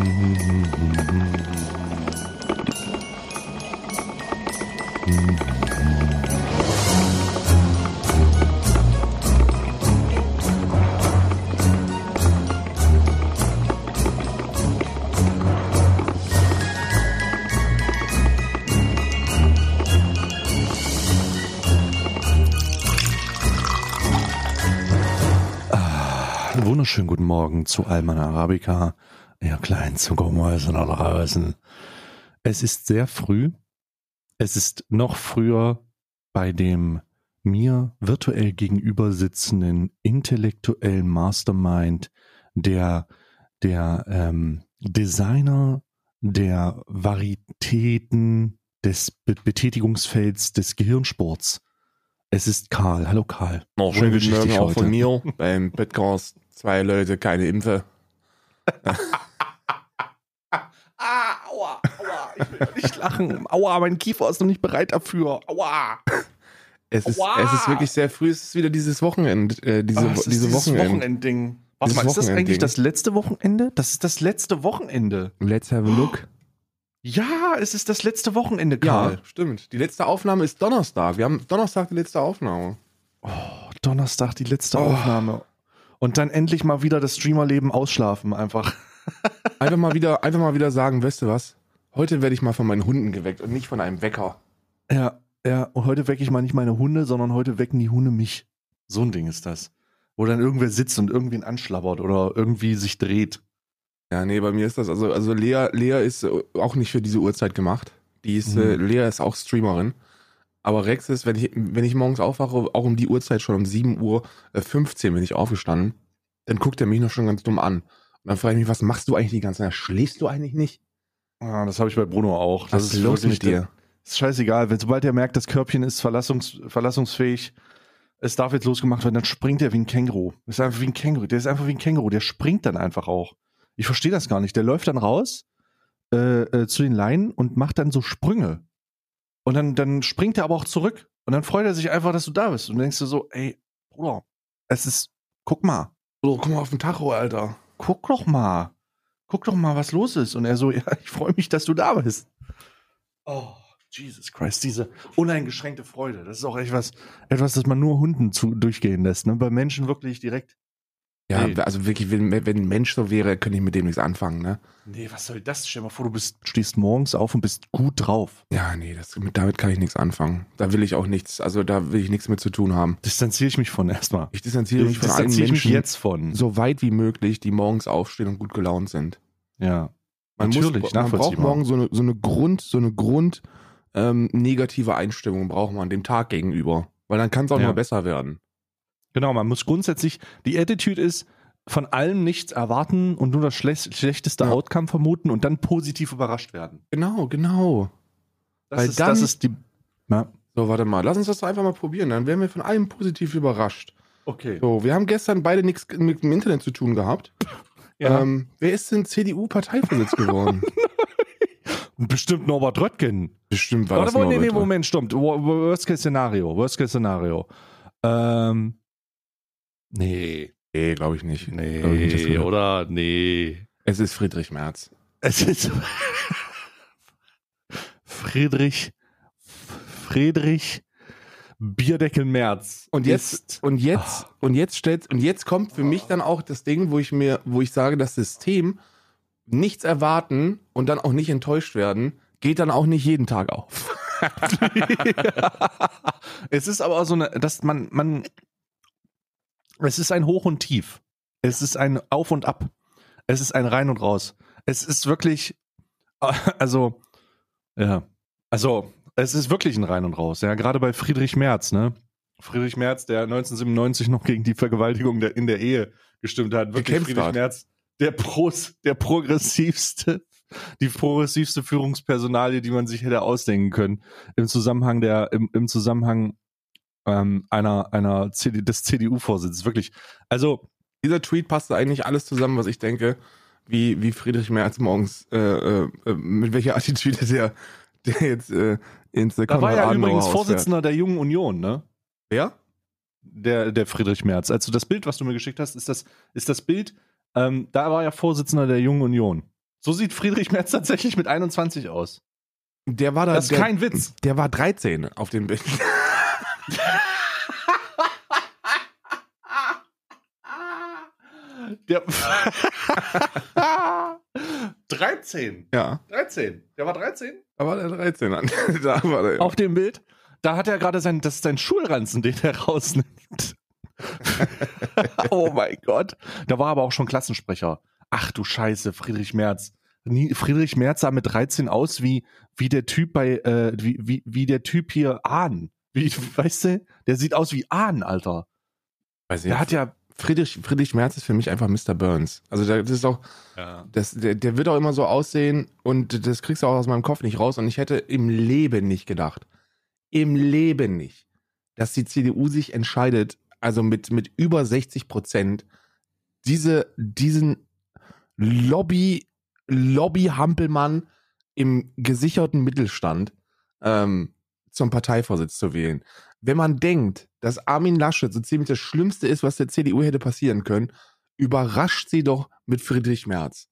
Einen wunderschönen guten Morgen zu Alman Arabica, ihr kleinen Zuckermäuse da draußen. Es ist sehr früh. Es ist noch früher bei dem mir virtuell gegenüber sitzenden intellektuellen Mastermind, der, der ähm, Designer der Varietäten des Be Betätigungsfelds des Gehirnsports. Es ist Karl. Hallo Karl. Noch Schön schönen guten Morgen auch heute. von mir beim Podcast. Zwei Leute, keine Impfe. Ah, aua, aua, ich will nicht lachen. Aua, mein Kiefer ist noch nicht bereit dafür. Aua. Es ist, Aua! es ist wirklich sehr früh. Es ist wieder dieses Wochenende. Äh, diese es ist diese dieses Wochenende. Wochenendding. Warte mal, ist das eigentlich das letzte Wochenende? Das ist das letzte Wochenende. Let's have a look. Ja, es ist das letzte Wochenende, Karl. Ja, stimmt. Die letzte Aufnahme ist Donnerstag. Wir haben Donnerstag die letzte Aufnahme. Donnerstag die letzte Oh. Aufnahme. Und dann endlich mal wieder das Streamerleben ausschlafen einfach. Einfach mal wieder, einfach mal wieder sagen, weißt du was? Heute werde ich mal von meinen Hunden geweckt und nicht von einem Wecker. Ja, ja. Und heute wecke ich mal nicht meine Hunde, sondern heute wecken die Hunde mich. So ein Ding ist das. Wo dann irgendwer sitzt und irgendwen anschlabbert oder irgendwie sich dreht. Ja, nee, bei mir ist das, also, also Lea, Lea ist äh, auch nicht für diese Uhrzeit gemacht. Die ist, Mhm. äh, Lea ist auch Streamerin. Aber Rex ist, wenn ich, wenn ich morgens aufwache, auch um die Uhrzeit schon um 7 Uhr äh, 15 bin ich aufgestanden, dann guckt er mich noch schon ganz dumm an. Dann frage ich mich, was machst du eigentlich die ganze Zeit? Schläfst du eigentlich nicht? Ah, das habe ich bei Bruno auch. Was ist los mit dir? Ist scheißegal. Wenn, sobald er merkt, das Körbchen ist verlassungs, verlassungsfähig, es darf jetzt losgemacht werden, dann springt er wie ein Känguru. Ist einfach wie ein Känguru. Der ist einfach wie ein Känguru. Der springt dann einfach auch. Ich verstehe das gar nicht. Der läuft dann raus äh, äh, zu den Leinen und macht dann so Sprünge. Und dann, dann springt er aber auch zurück. Und dann freut er sich einfach, dass du da bist. Und dann denkst du so, ey, Bruder, es ist, guck mal, Oh, guck mal auf den Tacho, Alter. Guck doch mal. Guck doch mal, was los ist. Und er so, ja, ich freue mich, dass du da bist. Oh, Jesus Christ, diese uneingeschränkte Freude. Das ist auch etwas, etwas, das man nur Hunden zu, durchgehen lässt. Ne? Bei Menschen wirklich direkt. Ja, Nee. also wirklich, wenn, wenn ein Mensch so wäre, könnte ich mit dem nichts anfangen, ne? Nee, was soll das? Stell dir mal vor, du bist, stehst morgens auf und bist gut drauf. Ja, nee, das, mit, damit kann ich nichts anfangen. Da will ich auch nichts, also da will ich nichts mit zu tun haben. Distanziere ich mich von erstmal. Ich distanziere mich Ich von allen distanziere mich Menschen jetzt von. so weit wie möglich, die morgens aufstehen und gut gelaunt sind. Ja. Man Natürlich, muss, man braucht morgen so eine, so eine Grund, so eine Grund ähm, negative Einstellung braucht man dem Tag gegenüber. Weil dann kann es auch Ja. mal besser werden. Genau, man muss grundsätzlich, die Attitude ist, von allem nichts erwarten und nur das schlech schlechteste Ja. Outcome vermuten und dann positiv überrascht werden. Genau, genau. Das, Weil ist, dann- das ist die. Ja. So, warte mal, lass uns das einfach mal probieren. Dann werden wir von allem positiv überrascht. Okay. So, wir haben gestern beide nichts mit dem Internet zu tun gehabt. Ja. Ähm, wer ist denn CDU-Parteivorsitz geworden? Bestimmt Norbert Röttgen. Bestimmt war Warte, das Moment, nee, Norbert. nee, Moment, stimmt. Wo- wo- Worst Case Szenario. Worst Case Szenario. Ähm. Nee. Nee, glaube ich nicht. Glaub ich nicht, Nee, oder? Nee. Es ist Friedrich Merz. Es ist. Friedrich. Friedrich Bierdeckel Merz. Und jetzt, Ist, und jetzt, und jetzt stellt, und jetzt kommt für mich dann auch das Ding, wo ich mir, wo ich sage, das System nichts erwarten und dann auch nicht enttäuscht werden, geht dann auch nicht jeden Tag auf. es ist aber auch so eine, dass man, man, es ist ein Hoch und Tief. Es ist ein Auf und Ab. Es ist ein Rein und Raus. Es ist wirklich, äh, also, ja, also, es ist wirklich ein Rein und Raus. Ja, gerade bei Friedrich Merz, ne? Friedrich Merz, der 1997 noch gegen die Vergewaltigung der, in der Ehe gestimmt hat. Wirklich Gekämpft Friedrich hat. Merz, der Pros, der progressivste, die progressivste Führungspersonalie, die man sich hätte ausdenken können im Zusammenhang der, im, im Zusammenhang ähm, einer, einer CD, des CDU-Vorsitzes. Wirklich. Also, Dieser Tweet passt eigentlich alles zusammen, was ich denke, wie, wie Friedrich Merz morgens, äh, äh, äh, mit welcher Attitüde der, der jetzt äh, ins da war er übrigens Haus Vorsitzender der Jungen Union, ne? Fährt. Der, der Friedrich Merz. Also das Bild, was du mir geschickt hast, ist das, ist das Bild, ähm, da war er Vorsitzender der Jungen Union. So sieht Friedrich Merz tatsächlich mit 21 aus. Der war da. Das ist der, kein Witz. Der war 13 auf dem Bild. Der 13. Ja. 13. Der war 13? Da war der 13 an. da war der. Auf dem Bild. Da hat er gerade sein, das ist sein Schulranzen, den er rausnimmt. oh mein Gott. Da war aber auch schon Klassensprecher. Ach du Scheiße, Friedrich Merz. Friedrich Merz sah mit 13 aus wie, wie der Typ bei, äh, wie, wie, wie der Typ hier Ahn. Wie, weißt du? Der sieht aus wie Ahn, Alter. Weiß Der hat ja. Friedrich, Friedrich Merz ist für mich einfach Mr. Burns. Also das ist auch, das, der, der wird auch immer so aussehen und das kriegst du auch aus meinem Kopf nicht raus. Und ich hätte im Leben nicht gedacht, im Leben nicht, dass die CDU sich entscheidet, also mit, mit über 60 Prozent, diese, diesen Lobby, Lobby-Hampelmann im gesicherten Mittelstand ähm, zum Parteivorsitz zu wählen. Wenn man denkt, dass Armin Laschet so ziemlich das Schlimmste ist, was der CDU hätte passieren können, überrascht sie doch mit Friedrich Merz.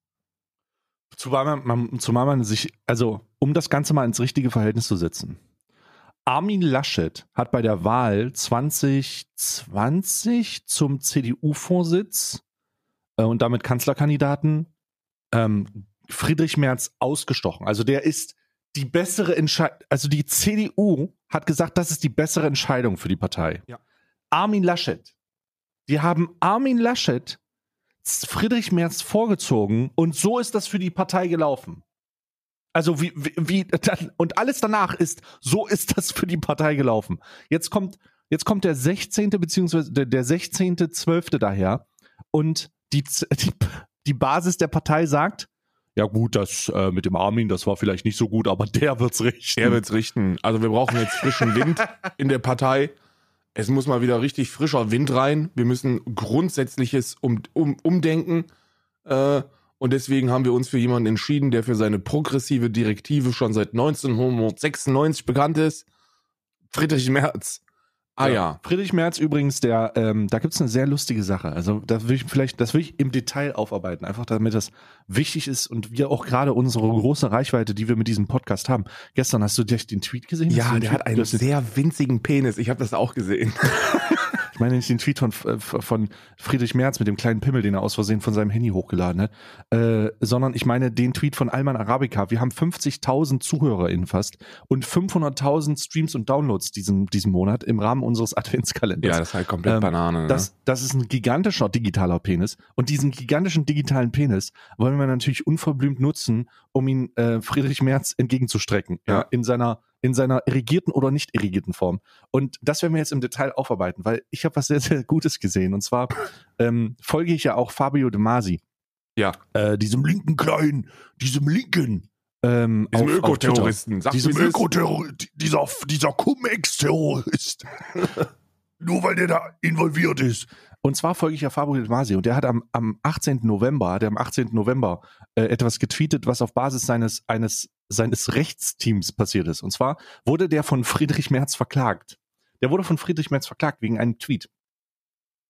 Zumal man, zumal man sich, also um das Ganze mal ins richtige Verhältnis zu setzen. Armin Laschet hat bei der Wahl 2020 zum CDU-Vorsitz äh, und damit Kanzlerkandidaten ähm, Friedrich Merz ausgestochen. Also der ist die bessere Entscheidung, also die CDU hat gesagt, das ist die bessere Entscheidung für die Partei. Ja. Armin Laschet. Die haben Armin Laschet Friedrich Merz vorgezogen und so ist das für die Partei gelaufen. Also wie, wie, wie dann, und alles danach ist, so ist das für die Partei gelaufen. Jetzt kommt, jetzt kommt der 16. beziehungsweise der, der 16.12. daher und die, die, die Basis der Partei sagt, ja gut, das äh, mit dem Armin, das war vielleicht nicht so gut, aber der wird's richten. Er wird's richten. Also wir brauchen jetzt frischen Wind in der Partei. Es muss mal wieder richtig frischer Wind rein. Wir müssen grundsätzliches um, um, Umdenken. Äh, und deswegen haben wir uns für jemanden entschieden, der für seine progressive Direktive schon seit 1996 bekannt ist. Friedrich Merz. Ah ja. Friedrich Merz übrigens, der, ähm, da gibt's eine sehr lustige Sache. Also da will ich vielleicht, das will ich im Detail aufarbeiten, einfach damit das wichtig ist und wir auch gerade unsere große Reichweite, die wir mit diesem Podcast haben. Gestern hast du den Tweet gesehen? Ja, der Tweet- hat einen sehr winzigen Penis. Ich habe das auch gesehen. Ich meine nicht den Tweet von, äh, von Friedrich Merz mit dem kleinen Pimmel, den er aus Versehen von seinem Handy hochgeladen hat, äh, sondern ich meine den Tweet von Alman Arabica. Wir haben 50.000 ZuhörerInnen fast und 500.000 Streams und Downloads diesen, diesen Monat im Rahmen unseres Adventskalenders. Ja, das ist halt komplett Ähm, Banane. Ne? Das, das ist ein gigantischer digitaler Penis. Und diesen gigantischen digitalen Penis wollen wir natürlich unverblümt nutzen, um ihn äh, Friedrich Merz entgegenzustrecken. Ja. Ja. in seiner in seiner irrigierten oder nicht irrigierten Form. Und das werden wir jetzt im Detail aufarbeiten, weil ich habe was sehr, sehr Gutes gesehen. Und zwar ähm, folge ich ja auch Fabio De Masi. Ja. Äh, diesem linken Kleinen, diesem linken ähm, Diesem auf-. Ökoterroristen. Diesem. Ökoterrorist, dieser, dieser Cum-Ex-Terrorist. Nur weil der da involviert ist. Und zwar folge ich ja Fabio De Masi und der hat am, am 18. November, hat am 18. November äh, etwas getweetet, was auf Basis seines, eines, seines Rechtsteams passiert ist. Und zwar wurde der von Friedrich Merz verklagt. Der wurde von Friedrich Merz verklagt wegen einem Tweet.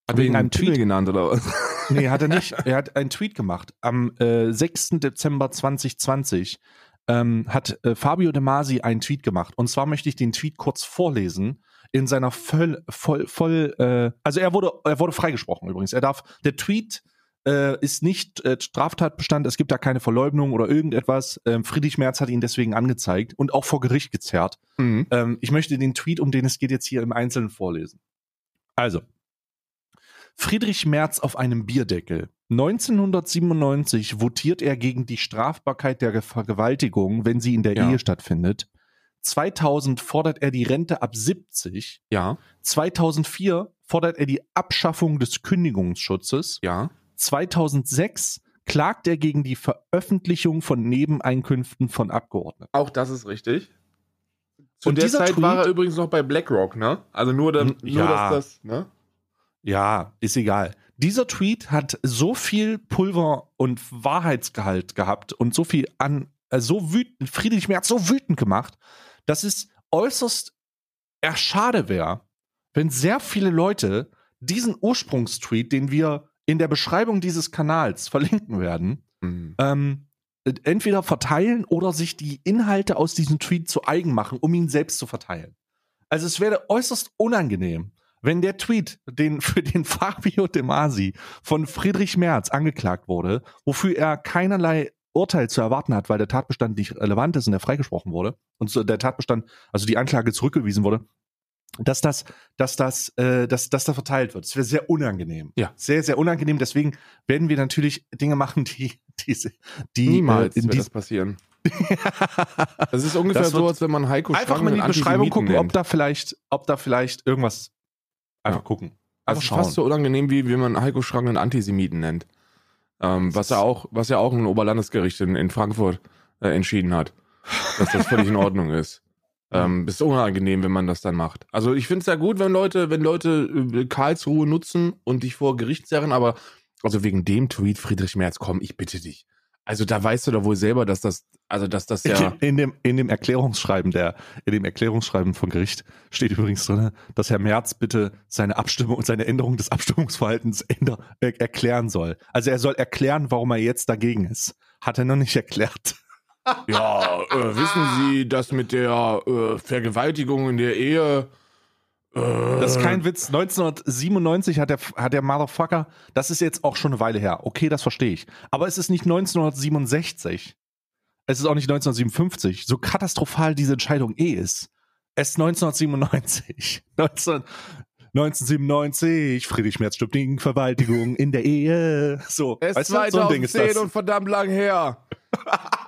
Hat wegen einem Tweet. genannt oder was? Nee, hat er nicht. Er hat einen Tweet gemacht. Am äh, 6. Dezember 2020 ähm, hat äh, Fabio De Masi einen Tweet gemacht. Und zwar möchte ich den Tweet kurz vorlesen. In seiner voll, voll, voll, äh, also er wurde, er wurde freigesprochen übrigens. Er darf, der Tweet äh, ist nicht äh, Straftatbestand, es gibt da keine Verleugnung oder irgendetwas. Ähm, Friedrich Merz hat ihn deswegen angezeigt und auch vor Gericht gezerrt. Mhm. Ähm, ich möchte den Tweet, um den es geht, jetzt hier im Einzelnen vorlesen. Also, Friedrich Merz auf einem Bierdeckel. 1997 votiert er gegen die Strafbarkeit der Vergewaltigung, wenn sie in der Ja. Ehe stattfindet. 2000 fordert er die Rente ab 70. Ja, 2004 fordert er die Abschaffung des Kündigungsschutzes. ja. 2006 klagt er gegen die Veröffentlichung von Nebeneinkünften von Abgeordneten. Auch das ist richtig. Zu Und der dieser Zeit Tweet- war er übrigens noch bei BlackRock, ne? Also nur, da, Hm, nur ja. dass das, ne? Ja, ist egal. Dieser Tweet hat so viel Pulver und Wahrheitsgehalt gehabt und so viel an, äh, so wütend, Friedrich Merz so wütend gemacht, dass es äußerst eher schade wäre, wenn sehr viele Leute diesen Ursprungstweet, den wir in der Beschreibung dieses Kanals verlinken werden, Mhm. ähm, äh, entweder verteilen oder sich die Inhalte aus diesem Tweet zu eigen machen, um ihn selbst zu verteilen. Also es wäre äußerst unangenehm, wenn der Tweet, den, für den Fabio De Masi von Friedrich Merz angeklagt wurde, wofür er keinerlei Urteil zu erwarten hat, weil der Tatbestand nicht relevant ist und er freigesprochen wurde und der Tatbestand, also die Anklage zurückgewiesen wurde, dass das, dass das, äh, dass, dass da verteilt wird. Das wäre sehr unangenehm. Ja. Sehr, sehr unangenehm. Deswegen werden wir natürlich Dinge machen, die, diese, die Niemals äh, in wird die, das passieren. Das ist ungefähr Das so, als wenn man Heiko einfach mal in die Beschreibung gucken, ob nennt. da vielleicht, ob da vielleicht irgendwas einfach Ja. gucken. Also es ist fast so unangenehm, wie wenn man Heiko Strang einen Antisemiten nennt. Ähm, was ja auch, was ja auch ein Oberlandesgericht in, in Frankfurt äh, entschieden hat, dass das völlig in Ordnung ist. Ähm, ist unangenehm, wenn man das dann macht. Also ich finde es ja gut, wenn Leute, wenn Leute äh, Karlsruhe nutzen und dich vor Gericht zerren, aber also wegen dem Tweet Friedrich Merz, komm, ich bitte dich. Also da weißt du doch wohl selber, dass das, also dass das ja. In dem, in dem Erklärungsschreiben der, in dem Erklärungsschreiben von Gericht steht übrigens drin, dass Herr Merz bitte seine Abstimmung und seine Änderung des Abstimmungsverhaltens änder, äh, erklären soll. Also er soll erklären, warum er jetzt dagegen ist. Hat er noch nicht erklärt. Ja, äh, wissen Sie, dass mit der äh, Vergewaltigung in der Ehe. Äh, Das ist kein Witz. 1997 hat der, hat der Motherfucker, das ist jetzt auch schon eine Weile her. Okay, das verstehe ich. Aber es ist nicht 1967. Es ist auch nicht 1957. So katastrophal diese Entscheidung eh ist. Es ist 1997. 19, 1997. Friedrich Merz stirbt gegen Vergewaltigung in der Ehe. So, Es ist weißt du, so ein Ding ist 2010 das. und verdammt lang her.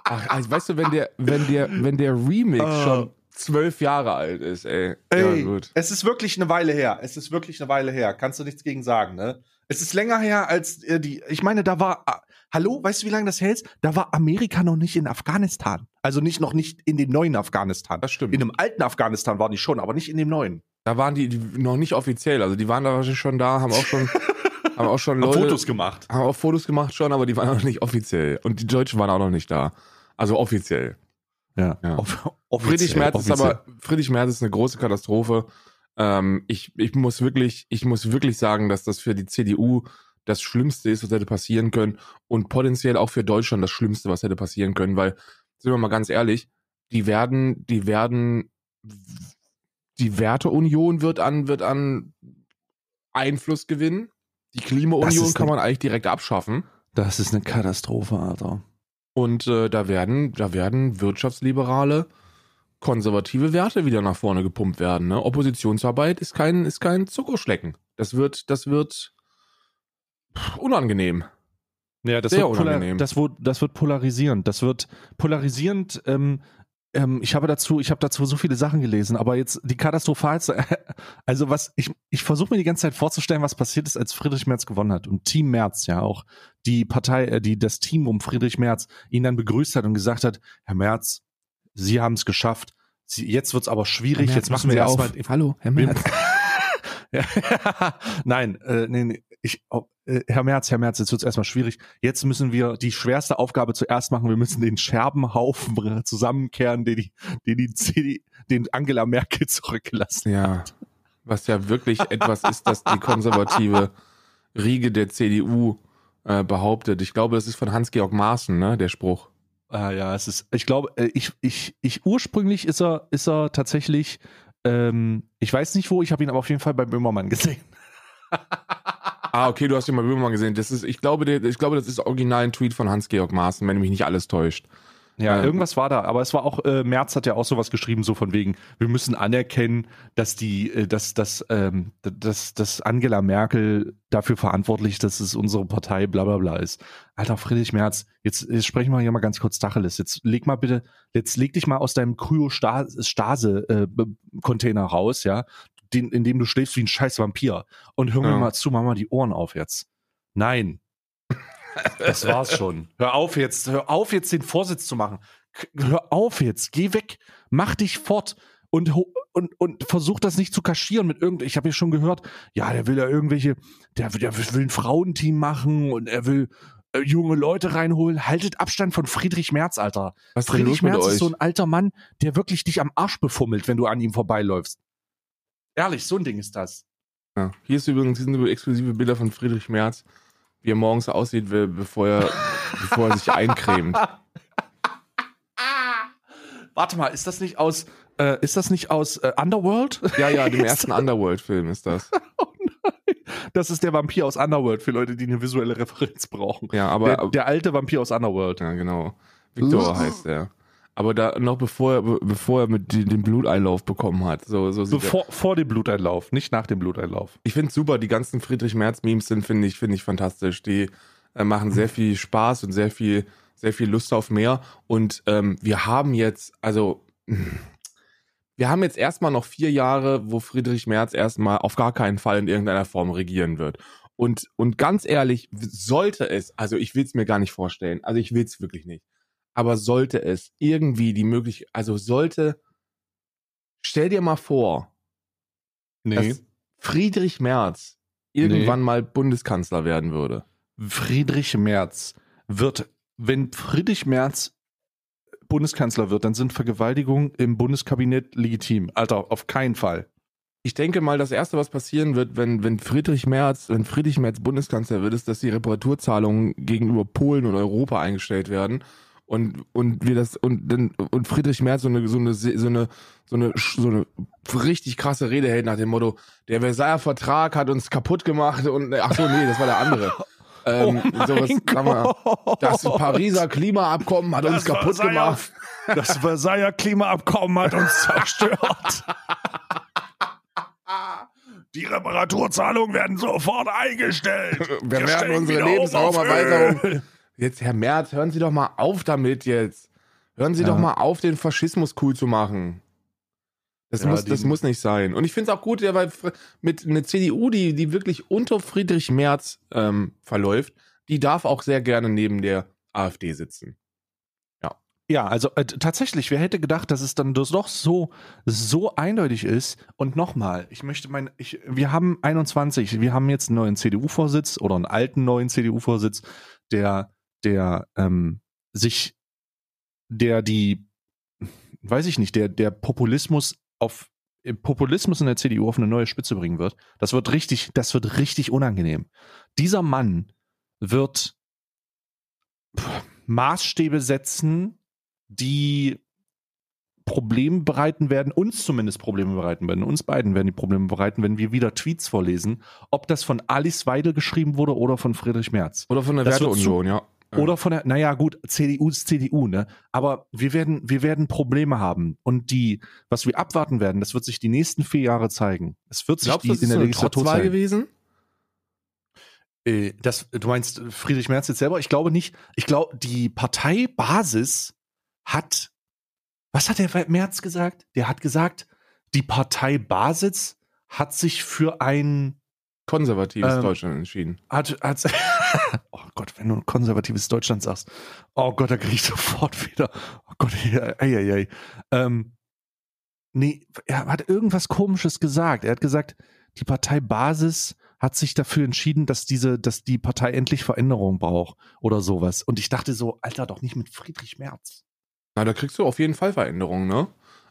Ach, also, weißt du, wenn der, wenn der, wenn der Remix Ah. schon zwölf Jahre alt ist, ey. Ey, Ja, gut. es ist wirklich eine Weile her. Es ist wirklich eine Weile her. Kannst du nichts gegen sagen, ne? Es ist länger her als äh, die. Ich meine, da war. ah, hallo, weißt du, wie lange das hält? Da war Amerika noch nicht in Afghanistan. Also nicht noch nicht in dem neuen Afghanistan. Das stimmt. In dem alten Afghanistan waren die schon, aber nicht in dem neuen. Da waren die, die noch nicht offiziell, also die waren da wahrscheinlich schon da, haben auch schon, haben auch schon Haben Leute, Fotos gemacht. haben auch Fotos gemacht schon, aber die waren noch nicht offiziell. Und die Deutschen waren auch noch nicht da. Also offiziell. Ja. Ja. Off Friedrich offiziell, Merz ist offiziell. aber, Friedrich Merz ist eine große Katastrophe. Ähm, ich, ich muss wirklich, ich muss wirklich sagen, dass das für die CDU das Schlimmste ist, was hätte passieren können und potenziell auch für Deutschland das Schlimmste, was hätte passieren können, weil, sind wir mal ganz ehrlich, die werden, die werden, die Werteunion wird an, wird an Einfluss gewinnen. Die Klimaunion kann eine- man eigentlich direkt abschaffen. Das ist eine Katastrophe, Alter. Und äh, da werden, da werden wirtschaftsliberale, konservative Werte wieder nach vorne gepumpt werden. Ne? Oppositionsarbeit ist kein, ist kein Zuckerschlecken. Das wird, das wird unangenehm. Ja, das, Sehr wird, polar unangenehm. das, wird, das wird polarisierend. Das wird polarisierend. Ähm, ähm, ich habe dazu, ich habe dazu so viele Sachen gelesen, aber jetzt die katastrophalste, also was ich, ich versuche mir die ganze Zeit vorzustellen, was passiert ist, als Friedrich Merz gewonnen hat und Team Merz ja auch die Partei, äh, die das Team um Friedrich Merz ihn dann begrüßt hat und gesagt hat, Herr Merz, Sie haben es geschafft. Sie, jetzt wird's aber schwierig. jetzt müssen wir erstmal Hallo, Herr ja, Nein, äh, nee, nee, ich, oh, äh, Herr Merz, Herr Merz, jetzt wird's erstmal schwierig. Jetzt müssen wir die schwerste Aufgabe zuerst machen. Wir müssen den Scherbenhaufen zusammenkehren, den die, den die CD, den Angela Merkel zurückgelassen. Ja, was ja wirklich etwas ist, das die konservative Riege der CDU äh, behauptet. Ich glaube, das ist von Hans-Georg Maaßen, ne, der Spruch. Ah, ja, es ist, ich glaube, äh, ich, ich, ich, ursprünglich ist er, ist er tatsächlich, ähm, ich weiß nicht wo, ich habe ihn aber auf jeden Fall bei Böhmermann gesehen. Ah, okay, du hast ihn mal Böhmermann gesehen. Das ist, ich glaube, der, ich glaube, das ist original ein Tweet von Hans-Georg Maaßen, wenn mich nicht alles täuscht. Ja, irgendwas war da, aber es war auch, äh, Merz hat ja auch sowas geschrieben, so von wegen, wir müssen anerkennen, dass die, äh, dass, dass, ähm, dass, dass Angela Merkel dafür verantwortlich, dass es unsere Partei bla bla bla ist. Alter Friedrich Merz, jetzt, jetzt sprechen wir hier mal ganz kurz Tacheles. Jetzt leg mal bitte, jetzt leg dich mal aus deinem Kryo-Stase-Container raus, ja, den, in dem du schläfst wie ein scheiß Vampir. Und hör mir Ja. mal zu, mach mal die Ohren auf jetzt. Nein. Das war's schon. Hör auf jetzt, hör auf jetzt den Vorsitz zu machen. Hör auf jetzt, geh weg, mach dich fort und und und versuch das nicht zu kaschieren mit irgend. Ich habe ja schon gehört, ja, der will ja irgendwelche, der, will- der will ein Frauenteam machen und er will äh, junge Leute reinholen. Haltet Abstand von Friedrich Merz, Alter. Was Friedrich Merz ist so ein alter Mann, der wirklich dich am Arsch befummelt, wenn du an ihm vorbeiläufst. Ehrlich, so ein Ding ist das. Ja. Hier ist übrigens hier sind exklusive Bilder von Friedrich Merz, wie er morgens aussieht, bevor er, bevor er sich eincremt. Warte mal, ist das nicht aus, äh, ist das nicht aus äh, Underworld? Ja, ja, dem ersten Underworld-Film ist das. oh nein. Das ist der Vampir aus Underworld für Leute, die eine visuelle Referenz brauchen. Ja, aber der, der alte Vampir aus Underworld. Ja, genau. Victor heißt er. Aber da noch bevor er, be- bevor er mit den, den Bluteinlauf bekommen hat. So, so Bevor, vor dem Bluteinlauf, nicht nach dem Bluteinlauf. Ich finde super, die ganzen Friedrich Merz Memes sind, finde ich, finde ich fantastisch. Die äh, machen sehr viel Spaß und sehr viel, sehr viel Lust auf mehr. Und ähm, wir haben jetzt, also wir haben jetzt erstmal noch vier Jahre, wo Friedrich Merz erstmal auf gar keinen Fall in irgendeiner Form regieren wird. Und, und ganz ehrlich, sollte es, also ich will es mir gar nicht vorstellen, also ich will es wirklich nicht, aber sollte es irgendwie die Möglichkeit, also sollte, stell dir mal vor, Nee. dass Friedrich Merz irgendwann mal Bundeskanzler werden würde. Friedrich Merz wird, wenn Friedrich Merz Bundeskanzler wird, dann sind Vergewaltigungen im Bundeskabinett legitim. Alter, auf keinen Fall. Ich denke mal, das erste, was passieren wird, wenn, wenn Friedrich Merz, wenn Friedrich Merz Bundeskanzler wird, ist, dass die Reparaturzahlungen gegenüber Polen und Europa eingestellt werden. Und, und wir das, und dann, und Friedrich Merz so eine, so eine, so eine, so eine, so eine richtig krasse Rede hält nach dem Motto, der Versailler Vertrag hat uns kaputt gemacht und, ach so, nee, das war der andere. Ähm, sowas, sag mal, das Pariser Klimaabkommen hat uns Das kaputt Versailler- gemacht. Das Versailler Klimaabkommen hat uns zerstört. Die Reparaturzahlungen werden sofort eingestellt. Wir werden steigen unsere um Lebensraumerweiterung. Jetzt, Herr Merz, hören Sie doch mal auf damit jetzt. Hören Sie Ja. doch mal auf, den Faschismus cool zu machen. Das, Ja, muss, das muss nicht sein. Und ich finde es auch gut, ja, weil mit einer CDU, die, die wirklich unter Friedrich Merz ähm, verläuft, die darf auch sehr gerne neben der AfD sitzen. Ja, also äh, tatsächlich, wer hätte gedacht, dass es dann das doch so so eindeutig ist? Und nochmal, ich möchte mein, ich, wir haben 21, wir haben jetzt einen neuen CDU-Vorsitz oder einen alten neuen CDU-Vorsitz, der der ähm, sich, der die, weiß ich nicht, der der Populismus auf äh, Populismus in der CDU auf eine neue Spitze bringen wird. Das wird richtig, das wird richtig unangenehm. Dieser Mann wird pff, Maßstäbe setzen, die Probleme bereiten werden, uns zumindest Probleme bereiten werden. Uns beiden werden die Probleme bereiten, wenn wir wieder Tweets vorlesen, ob das von Alice Weidel geschrieben wurde oder von Friedrich Merz. Oder von der Werteunion, ja. Ja. Oder von der, naja, gut, CDU ist CDU, ne? Aber wir werden, wir werden Probleme haben. Und die, was wir abwarten werden, das wird sich die nächsten vier Jahre zeigen. Es wird sich Glaubst die in der Legislatur zeigen. gewesen? Äh, das, du meinst Friedrich Merz jetzt selber? Ich glaube nicht. Ich glaube, die Parteibasis hat, was hat der Merz gesagt? Der hat gesagt, die Parteibasis hat sich für ein, Konservatives Ähm, Deutschland entschieden. hat, hat, oh Gott, wenn du ein konservatives Deutschland sagst, oh Gott, da krieg ich sofort wieder, oh Gott, ei, ei, ei. Ähm, nee, er hat irgendwas Komisches gesagt. Er hat gesagt, die Parteibasis hat sich dafür entschieden, dass diese, dass die Partei endlich Veränderung braucht oder sowas. Und ich dachte so, Alter, doch nicht mit Friedrich Merz. Na, da kriegst du auf jeden Fall Veränderungen, ne?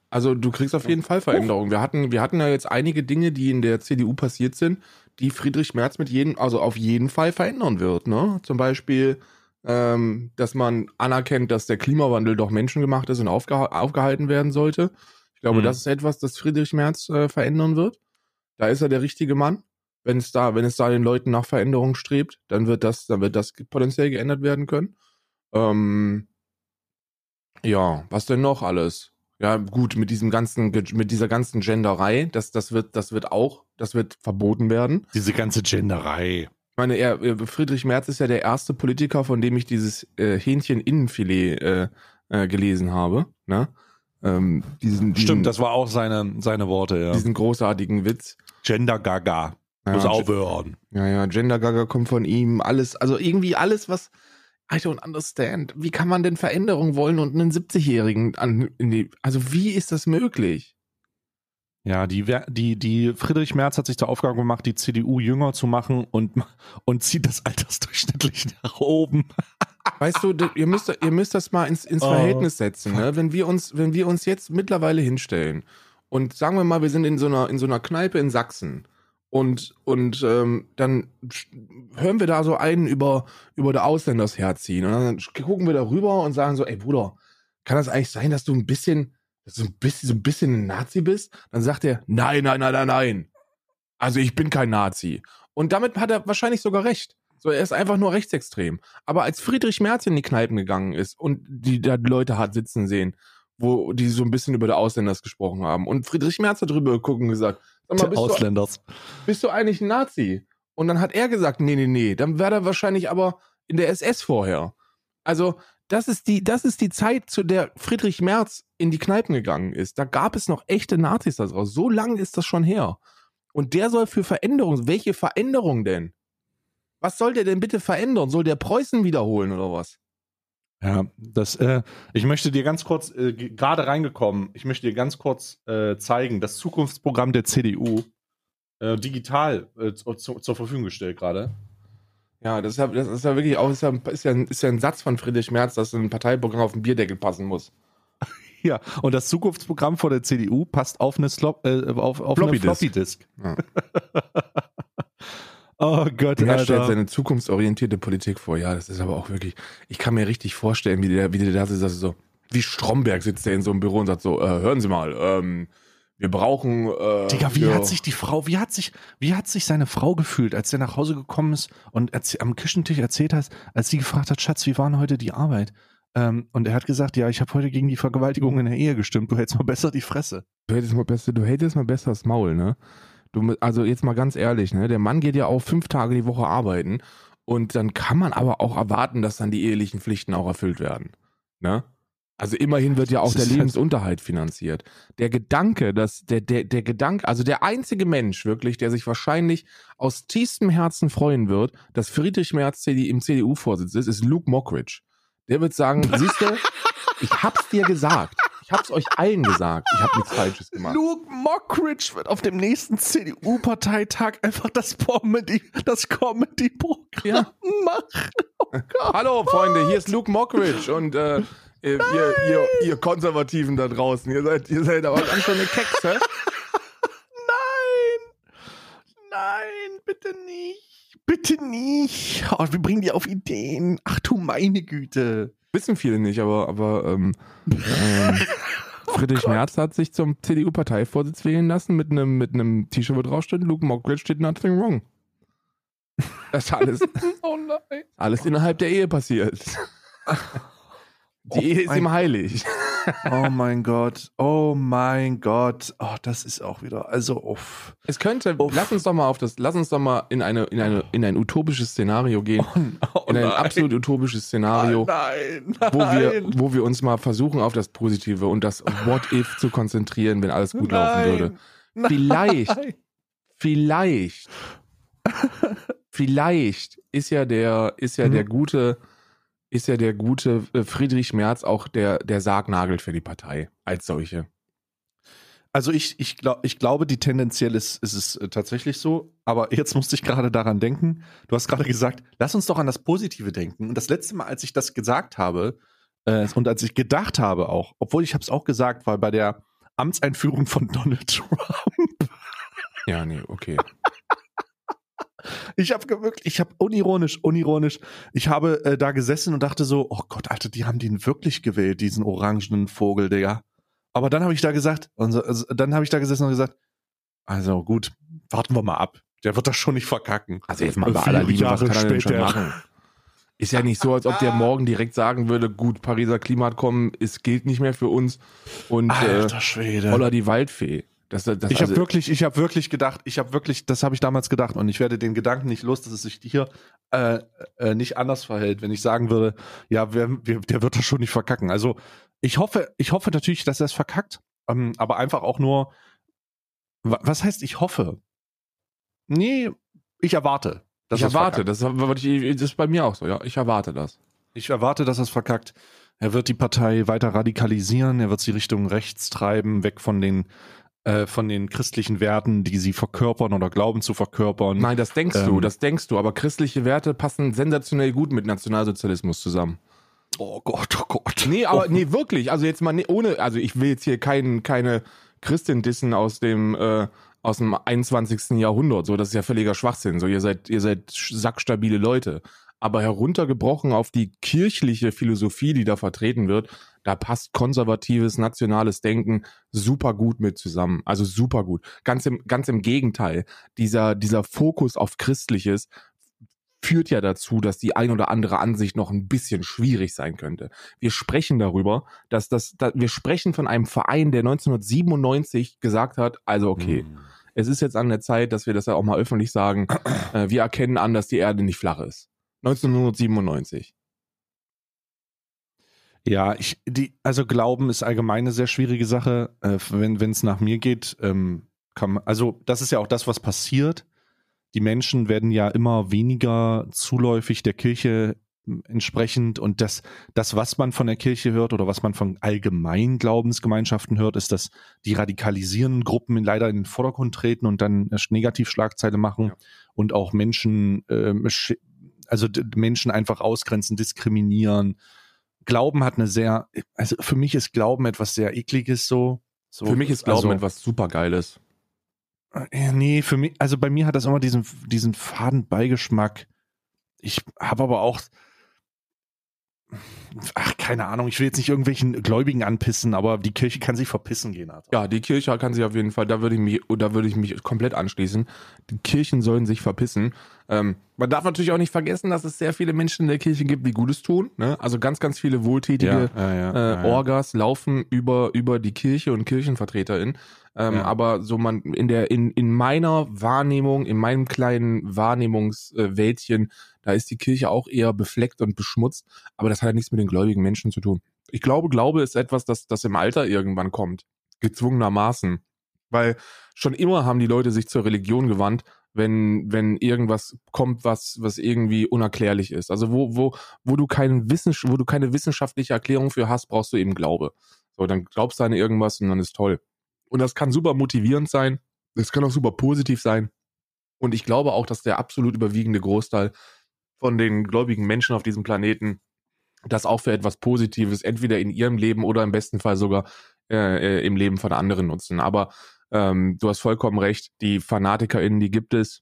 Also du kriegst auf jeden Fall Veränderungen. Wir hatten, wir hatten ja jetzt einige Dinge, die in der CDU passiert sind, die Friedrich Merz mit jedem, also auf jeden Fall verändern wird, ne? Zum Beispiel, ähm, dass man anerkennt, dass der Klimawandel doch menschengemacht ist und aufgeha aufgehalten werden sollte. Ich glaube, Mhm. das ist etwas, das Friedrich Merz äh, verändern wird. Da ist er der richtige Mann. Wenn es da, wenn es da den Leuten nach Veränderung strebt, dann wird das, dann wird das potenziell geändert werden können. Ähm, ja, was denn noch alles? Ja, gut, mit diesem ganzen, mit dieser ganzen Genderei, das, das wird, das wird auch, das wird verboten werden. Diese ganze Genderei. Ich meine, er, äh, Friedrich Merz ist ja der erste Politiker, von dem ich dieses äh, Hähnchen-Innenfilet äh, äh, gelesen habe. Ne? Ähm, diesen, diesen, Stimmt, das war auch seine, seine Worte, ja. diesen großartigen Witz. Gender Gaga. Ja, Muss aufhören. Ja, ja, Gender Gaga kommt von ihm, alles, also irgendwie alles, was I don't understand. Wie kann man denn Veränderung wollen und einen 70-Jährigen an in die, also wie ist das möglich? Ja, die, die, die Friedrich Merz hat sich zur Aufgabe gemacht, die CDU jünger zu machen und, und zieht das altersdurchschnittlich nach oben. Weißt du, ihr müsst, ihr müsst das mal ins, ins Oh, Verhältnis setzen, ne? Wenn wir uns, wenn wir uns jetzt mittlerweile hinstellen und sagen wir mal, wir sind in so einer, in so einer Kneipe in Sachsen und, und ähm, dann hören wir da so einen über, über der Ausländers herziehen und dann gucken wir da rüber und sagen so, ey Bruder, kann das eigentlich sein, dass du ein bisschen, dass ein bisschen, so ein bisschen ein Nazi bist? Dann sagt er, nein, nein, nein, nein, nein. Also ich bin kein Nazi. Und damit hat er wahrscheinlich sogar recht. So, er ist einfach nur rechtsextrem. Aber als Friedrich Merz in die Kneipen gegangen ist und die da Leute hat sitzen sehen, wo die so ein bisschen über die Ausländers gesprochen haben und Friedrich Merz hat drüber geguckt und gesagt, sag mal, bist Ausländers. Du, bist du eigentlich ein Nazi? Und dann hat er gesagt, nee, nee, nee, dann wäre er wahrscheinlich aber in der SS vorher. Also, das ist die, das ist die Zeit, zu der Friedrich Merz in die Kneipen gegangen ist. Da gab es noch echte Nazis da draus. So lange ist das schon her. Und der soll für Veränderungen, welche Veränderung denn? Was soll der denn bitte verändern? Soll der Preußen wiederholen oder was? Ja, das, äh, ich möchte dir ganz kurz, äh, gerade reingekommen, ich möchte dir ganz kurz äh, zeigen, das Zukunftsprogramm der CDU äh, digital äh, zu, zur Verfügung gestellt gerade. Ja, das ist ja, das ist ja wirklich auch, ist ja, ist, ja, ist ja ein Satz von Friedrich Merz, dass ein Parteiprogramm auf den Bierdeckel passen muss. Ja, und das Zukunftsprogramm vor der CDU passt auf eine, Slop, äh, auf, auf Floppy eine Floppy Disk. Ja. oh Gott, Er Alter. stellt seine zukunftsorientierte Politik vor. Ja, das ist aber auch wirklich, ich kann mir richtig vorstellen, wie der, wie der da sitzt, also so, wie Stromberg sitzt der in so einem Büro und sagt so, äh, hören Sie mal, ähm, wir brauchen, äh, Digga, wie für- hat sich die Frau, wie hat sich, wie hat sich seine Frau gefühlt, als er nach Hause gekommen ist und am Küchentisch erzählt hat, als sie gefragt hat, Schatz, wie war denn heute die Arbeit? Ähm, und er hat gesagt, ja, ich habe heute gegen die Vergewaltigung in der Ehe gestimmt. Du hältst mal besser die Fresse. Du hättest mal besser, du hättest mal besser das Maul, ne? Du, also jetzt mal ganz ehrlich, ne? Der Mann geht ja auch fünf Tage die Woche arbeiten und dann kann man aber auch erwarten, dass dann die ehelichen Pflichten auch erfüllt werden, ne? Also immerhin wird ja auch der halt- Lebensunterhalt finanziert. Der Gedanke, dass der, der, der Gedanke, also der einzige Mensch wirklich, der sich wahrscheinlich aus tiefstem Herzen freuen wird, dass Friedrich Merz CD, im CDU-Vorsitz ist, ist Luke Mockridge. Der wird sagen, siehst du, ich hab's dir gesagt. Ich hab's euch allen gesagt. Ich hab nichts Falsches gemacht. Luke Mockridge wird auf dem nächsten CDU-Parteitag einfach das Comedy, das Comedy-Programm Ja. machen. Hallo Freunde, hier ist Luke Mockridge und äh, ihr, ihr, ihr, Konservativen da draußen, ihr seid, ihr seid aber ganz schöne Kekse. Nein! Nein, bitte nicht. Bitte nicht. Oh, wir bringen die auf Ideen. Ach du meine Güte. Wissen viele nicht, aber, aber ähm, ähm, Friedrich Merz hat sich zum CDU-Parteivorsitz wählen lassen mit einem mit einem T-Shirt, wo drauf steht, Luke Mockridge did nothing wrong. Das ist alles, Oh nein. alles innerhalb der Ehe passiert. Die Oh Ehe ist mein- ihm heilig. Oh mein Gott. Oh mein Gott. Oh, das ist auch wieder. Also, uff. Es könnte, Uff. lass uns doch mal auf das, lass uns doch mal in eine, in eine, in ein utopisches Szenario gehen. Oh, in ein absolut utopisches Szenario. Nein, wo wir, wo wir uns mal versuchen, auf das Positive und das What If zu konzentrieren, wenn alles gut laufen würde. Vielleicht, vielleicht, vielleicht ist ja der, ist ja Mhm. der gute, ist ja der gute äh, Friedrich Merz auch der, der Sargnagel für die Partei als solche. Also ich, ich, glaub, ich glaube, die tendenziell ist, ist es äh, tatsächlich so. Aber jetzt musste ich gerade daran denken. Du hast gerade gesagt, lass uns doch an das Positive denken. Und das letzte Mal, als ich das gesagt habe äh, und als ich gedacht habe auch, obwohl ich habe es auch gesagt, war bei der Amtseinführung von Donald Trump. Ja, nee, okay. Ich habe wirklich, ich habe unironisch, unironisch, ich habe äh, da gesessen und dachte so, oh Gott, Alter, die haben den wirklich gewählt, diesen orangenen Vogel, Digga. Aber dann habe ich da gesagt, und so- also, dann habe ich da gesessen und gesagt, also gut, warten wir mal ab. Der wird das schon nicht verkacken. Also jetzt mal bei Viele aller Liebe, was kann er denn schon später. machen? Ist ja nicht so, als ob der morgen direkt sagen würde, gut, Pariser Klimaabkommen, es gilt nicht mehr für uns und äh, Alter Schwede. Holla die Waldfee. Das, das, ich also, habe wirklich, ich habe wirklich gedacht, ich habe wirklich, das habe ich damals gedacht und ich werde den Gedanken nicht los, dass es sich hier äh, äh, nicht anders verhält, wenn ich sagen würde, ja, wer, wer, der wird das schon nicht verkacken. Also ich hoffe, ich hoffe natürlich, dass er es verkackt, ähm, aber einfach auch nur, wa- was heißt ich hoffe? Nee, ich erwarte. ich er erwarte, das, das ist bei mir auch so, ja. Ich erwarte das. Ich erwarte, dass er es verkackt. Er wird die Partei weiter radikalisieren, er wird sie Richtung rechts treiben, weg von den äh, von den christlichen Werten, die sie verkörpern oder glauben zu verkörpern. Nein, das denkst Ähm, du, das denkst du, aber christliche Werte passen sensationell gut mit Nationalsozialismus zusammen. Oh Gott, oh Gott. Nee, aber nee, wirklich. Also jetzt mal nee, ohne, also ich will jetzt hier kein, keine Christin dissen aus dem, äh, aus dem 21. Jahrhundert. So, das ist ja völliger Schwachsinn. So, ihr seid, ihr seid sackstabile Leute. Aber heruntergebrochen auf die kirchliche Philosophie, die da vertreten wird, Da passt konservatives, nationales Denken super gut mit zusammen. Also super gut. Ganz im, ganz im Gegenteil. Dieser, dieser Fokus auf Christliches führt ja dazu, dass die ein oder andere Ansicht noch ein bisschen schwierig sein könnte. Wir sprechen darüber, dass das, dass wir sprechen von einem Verein, der 1997 gesagt hat, also okay, mhm. es ist jetzt an der Zeit, dass wir das ja auch mal öffentlich sagen, äh, wir erkennen an, dass die Erde nicht flach ist. 1997. Ja, ich, die, also Glauben ist allgemein eine sehr schwierige Sache. Äh, wenn es nach mir geht, ähm, kann man, also das ist ja auch das, was passiert die Menschen werden ja immer weniger zuläufig der Kirche hm, entsprechend und das, das, was man von der Kirche hört oder was man von allgemeinen Glaubensgemeinschaften hört, ist, dass die radikalisierenden Gruppen leider in den Vordergrund treten und dann Negativschlagzeile machen ja. und auch Menschen, äh, also Menschen einfach ausgrenzen, diskriminieren. Glauben hat eine sehr, also für mich ist Glauben etwas sehr ekliges so. so für mich ist Glauben also, etwas supergeiles. Äh, nee, für mich, also bei mir hat das immer diesen, diesen faden Beigeschmack. Ich habe aber auch, ach, keine Ahnung, ich will jetzt nicht irgendwelchen Gläubigen anpissen, aber die Kirche kann sich verpissen gehen. Also. Ja, die Kirche kann sich auf jeden Fall, da würde ich mich, da würde ich mich komplett anschließen. Die Kirchen sollen sich verpissen. Ähm, man darf natürlich auch nicht vergessen, dass es sehr viele Menschen in der Kirche gibt, die Gutes tun. Ne? Also ganz, ganz viele wohltätige ja, ja, ja, äh, Orgas laufen über, über die Kirche und KirchenvertreterInnen. Ähm. Aber so man in der in in meiner Wahrnehmung, in meinem kleinen Wahrnehmungswäldchen, da ist die Kirche auch eher befleckt und beschmutzt. Aber das hat ja nichts mit den gläubigen Menschen zu tun. Ich glaube, Glaube ist etwas, das das im Alter irgendwann kommt, gezwungenermaßen, weil schon immer haben die Leute sich zur Religion gewandt, wenn wenn irgendwas kommt, was was irgendwie unerklärlich ist. Also wo wo wo du keinen Wissen, wo du keine wissenschaftliche Erklärung für hast, brauchst du eben Glaube. So, dann glaubst du an irgendwas und dann ist toll. Und das kann super motivierend sein. Das kann auch super positiv sein. Und ich glaube auch, dass der absolut überwiegende Großteil von den gläubigen Menschen auf diesem Planeten das auch für etwas Positives, entweder in ihrem Leben oder im besten Fall sogar äh, äh im Leben von anderen nutzen. Aber ähm, du hast vollkommen recht, die FanatikerInnen, die gibt es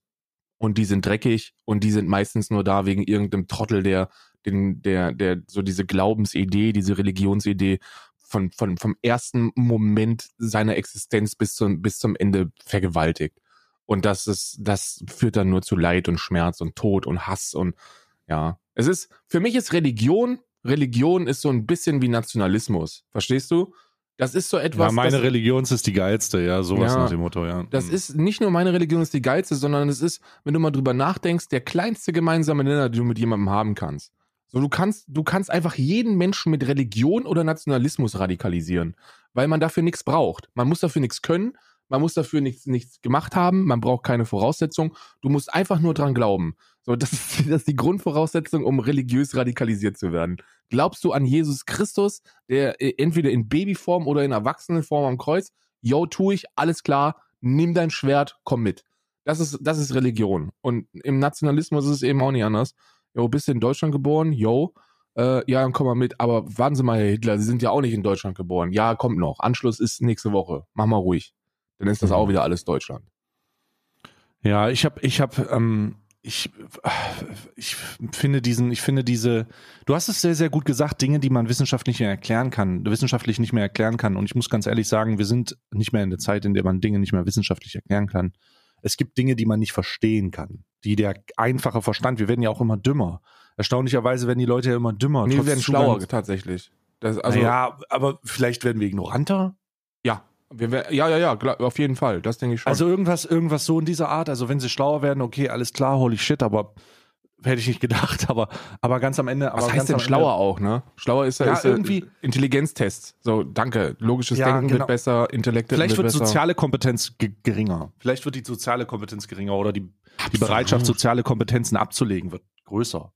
und die sind dreckig und die sind meistens nur da wegen irgendeinem Trottel, der den, der, der so diese Glaubensidee, diese Religionsidee von, von, vom ersten Moment seiner Existenz bis zum, bis zum Ende vergewaltigt. Und das ist, das führt dann nur zu Leid und Schmerz und Tod und Hass und ja. Es ist, für mich ist Religion, Religion ist so ein bisschen wie Nationalismus. Verstehst du? Das ist so etwas. Ja, meine das, Religion ist die geilste, ja, sowas ja, nach dem Motto, ja. Das mhm. ist nicht nur meine Religion ist die geilste, sondern es ist, wenn du mal drüber nachdenkst, der kleinste gemeinsame Nenner, den du mit jemandem haben kannst. So, du kannst, du kannst einfach jeden Menschen mit Religion oder Nationalismus radikalisieren, weil man dafür nichts braucht. Man muss dafür nichts können, man muss dafür nichts, nichts gemacht haben, man braucht keine Voraussetzung. Du musst einfach nur dran glauben. So, das ist, das ist die Grundvoraussetzung, um religiös radikalisiert zu werden. Glaubst du an Jesus Christus, der äh, entweder in Babyform oder in Erwachsenenform am Kreuz? Yo, tu ich, alles klar, nimm dein Schwert, komm mit. Das ist, das ist Religion. Und im Nationalismus ist es eben auch nicht anders jo, bist du in Deutschland geboren? Jo. Äh, ja, dann komm mal mit. Aber warten Sie mal, Herr Hitler, Sie sind ja auch nicht in Deutschland geboren. Ja, kommt noch. Anschluss ist nächste Woche. Mach mal ruhig. Dann ist das mhm. auch wieder alles Deutschland. Ja, ich habe, ich habe, ähm, ich, ich finde diesen, ich finde diese, du hast es sehr, sehr gut gesagt, Dinge, die man wissenschaftlich nicht mehr erklären kann, wissenschaftlich nicht mehr erklären kann. Und ich muss ganz ehrlich sagen, wir sind nicht mehr in der Zeit, in der man Dinge nicht mehr wissenschaftlich erklären kann. Es gibt Dinge, die man nicht verstehen kann die der einfache Verstand, wir werden ja auch immer dümmer. Erstaunlicherweise werden die Leute ja immer dümmer. Nee, wir werden schlauer tatsächlich. Das, also, ja, aber vielleicht werden wir ignoranter. Ja, wir, ja, ja, ja, auf jeden Fall. Das denke ich schon. Also irgendwas, irgendwas so in dieser Art. Also wenn sie schlauer werden, okay, alles klar, holy shit, aber hätte ich nicht gedacht, aber, aber ganz am Ende. Was heißt denn schlauer Ende, auch, ne? Schlauer ist ja, ist irgendwie Intelligenztest. So, danke. Logisches ja, Denken genau. wird besser, Intellekt Vielleicht wird, wird soziale Kompetenz geringer. Vielleicht wird die soziale Kompetenz geringer oder die, die Bereitschaft, soziale Kompetenzen abzulegen, wird größer.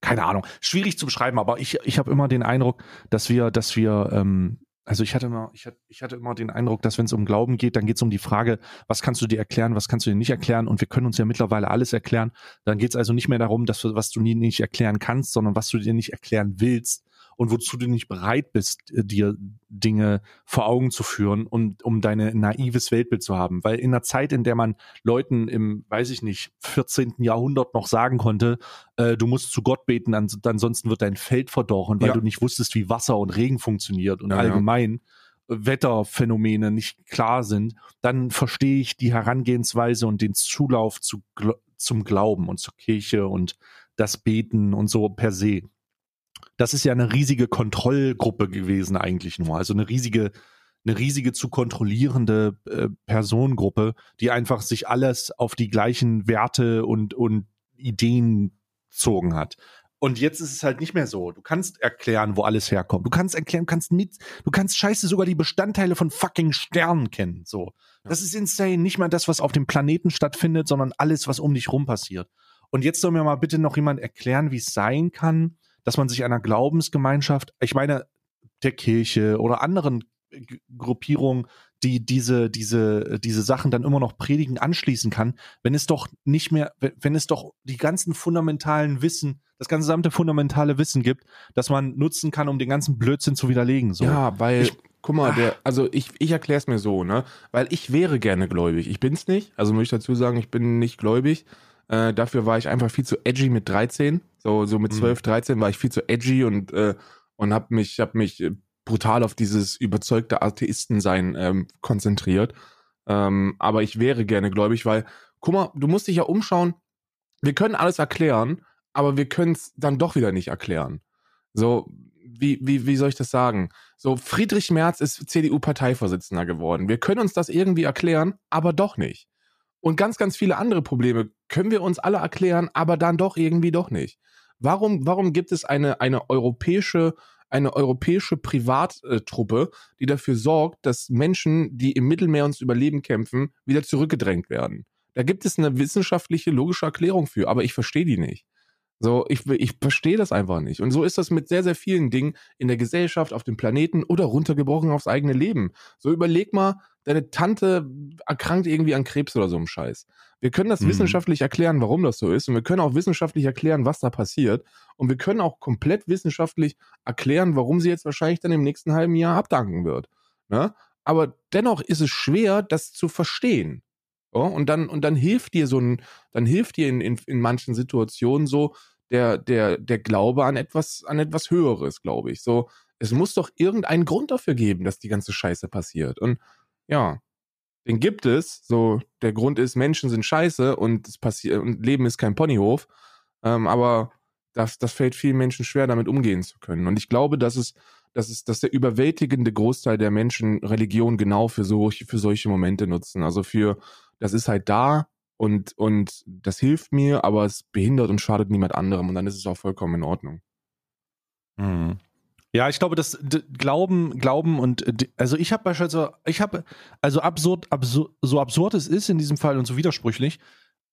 Keine Ahnung. Schwierig zu beschreiben, aber ich, ich habe immer den Eindruck, dass wir, dass wir ähm, also ich hatte immer, ich hatte, immer den Eindruck, dass wenn es um Glauben geht, dann geht es um die Frage, was kannst du dir erklären, was kannst du dir nicht erklären und wir können uns ja mittlerweile alles erklären. Dann geht es also nicht mehr darum, dass was du nie nicht erklären kannst, sondern was du dir nicht erklären willst und wozu du nicht bereit bist, äh, dir Dinge vor Augen zu führen und um deine naives Weltbild zu haben. Weil in einer Zeit, in der man Leuten im, weiß ich nicht, 14. Jahrhundert noch sagen konnte, äh, du musst zu Gott beten, ansonsten wird dein Feld verdorren, weil ja. du nicht wusstest, wie Wasser und Regen funktioniert und ja, allgemein. Wetterphänomene nicht klar sind, dann verstehe ich die Herangehensweise und den Zulauf zu, zum Glauben und zur Kirche und das Beten und so per se. Das ist ja eine riesige Kontrollgruppe gewesen eigentlich nur, also eine riesige eine riesige zu kontrollierende äh, Personengruppe, die einfach sich alles auf die gleichen Werte und und Ideen zogen hat. Und jetzt ist es halt nicht mehr so. Du kannst erklären, wo alles herkommt. Du kannst erklären, du kannst mit, du kannst scheiße sogar die Bestandteile von fucking Sternen kennen. So. Das ist insane. Nicht mal das, was auf dem Planeten stattfindet, sondern alles, was um dich rum passiert. Und jetzt soll mir mal bitte noch jemand erklären, wie es sein kann, dass man sich einer Glaubensgemeinschaft, ich meine, der Kirche oder anderen Gruppierungen die diese, diese, diese Sachen dann immer noch predigen, anschließen kann, wenn es doch nicht mehr, wenn es doch die ganzen fundamentalen Wissen, das ganze gesamte fundamentale Wissen gibt, das man nutzen kann, um den ganzen Blödsinn zu widerlegen. So. Ja, weil, ich, guck mal, der, also ich, ich erkläre es mir so, ne? Weil ich wäre gerne gläubig. Ich bin's nicht, also muss ich dazu sagen, ich bin nicht gläubig. Äh, dafür war ich einfach viel zu edgy mit 13. So, so mit 12, mhm. 13 war ich viel zu edgy und, äh, und hab mich, hab mich äh, brutal auf dieses überzeugte Atheistensein ähm, konzentriert. Ähm, aber ich wäre gerne gläubig, weil, guck mal, du musst dich ja umschauen. Wir können alles erklären, aber wir können es dann doch wieder nicht erklären. So, wie, wie, wie soll ich das sagen? So, Friedrich Merz ist CDU-Parteivorsitzender geworden. Wir können uns das irgendwie erklären, aber doch nicht. Und ganz, ganz viele andere Probleme können wir uns alle erklären, aber dann doch irgendwie doch nicht. Warum, warum gibt es eine, eine europäische eine europäische Privattruppe, die dafür sorgt, dass Menschen, die im Mittelmeer ums Überleben kämpfen, wieder zurückgedrängt werden. Da gibt es eine wissenschaftliche, logische Erklärung für, aber ich verstehe die nicht. So, ich, ich verstehe das einfach nicht. Und so ist das mit sehr, sehr vielen Dingen in der Gesellschaft, auf dem Planeten oder runtergebrochen aufs eigene Leben. So überleg mal, deine Tante erkrankt irgendwie an Krebs oder so einem Scheiß. Wir können das mhm. wissenschaftlich erklären, warum das so ist. Und wir können auch wissenschaftlich erklären, was da passiert. Und wir können auch komplett wissenschaftlich erklären, warum sie jetzt wahrscheinlich dann im nächsten halben Jahr abdanken wird. Ne? Aber dennoch ist es schwer, das zu verstehen. Ja, und dann, und dann hilft dir so ein, dann hilft dir in, in, in manchen Situationen so der, der, der Glaube an etwas, an etwas Höheres, glaube ich. So, es muss doch irgendeinen Grund dafür geben, dass die ganze Scheiße passiert. Und ja, den gibt es. So, der Grund ist, Menschen sind scheiße und es passiert, und Leben ist kein Ponyhof. Ähm, aber das, das fällt vielen Menschen schwer, damit umgehen zu können. Und ich glaube, dass es, dass es, dass der überwältigende Großteil der Menschen Religion genau für so, für solche Momente nutzen. Also für, das ist halt da und, und das hilft mir, aber es behindert und schadet niemand anderem und dann ist es auch vollkommen in Ordnung. Mhm. Ja, ich glaube, das Glauben, Glauben und also ich habe beispielsweise, ich habe also absurd, absurd, so absurd es ist in diesem Fall und so widersprüchlich.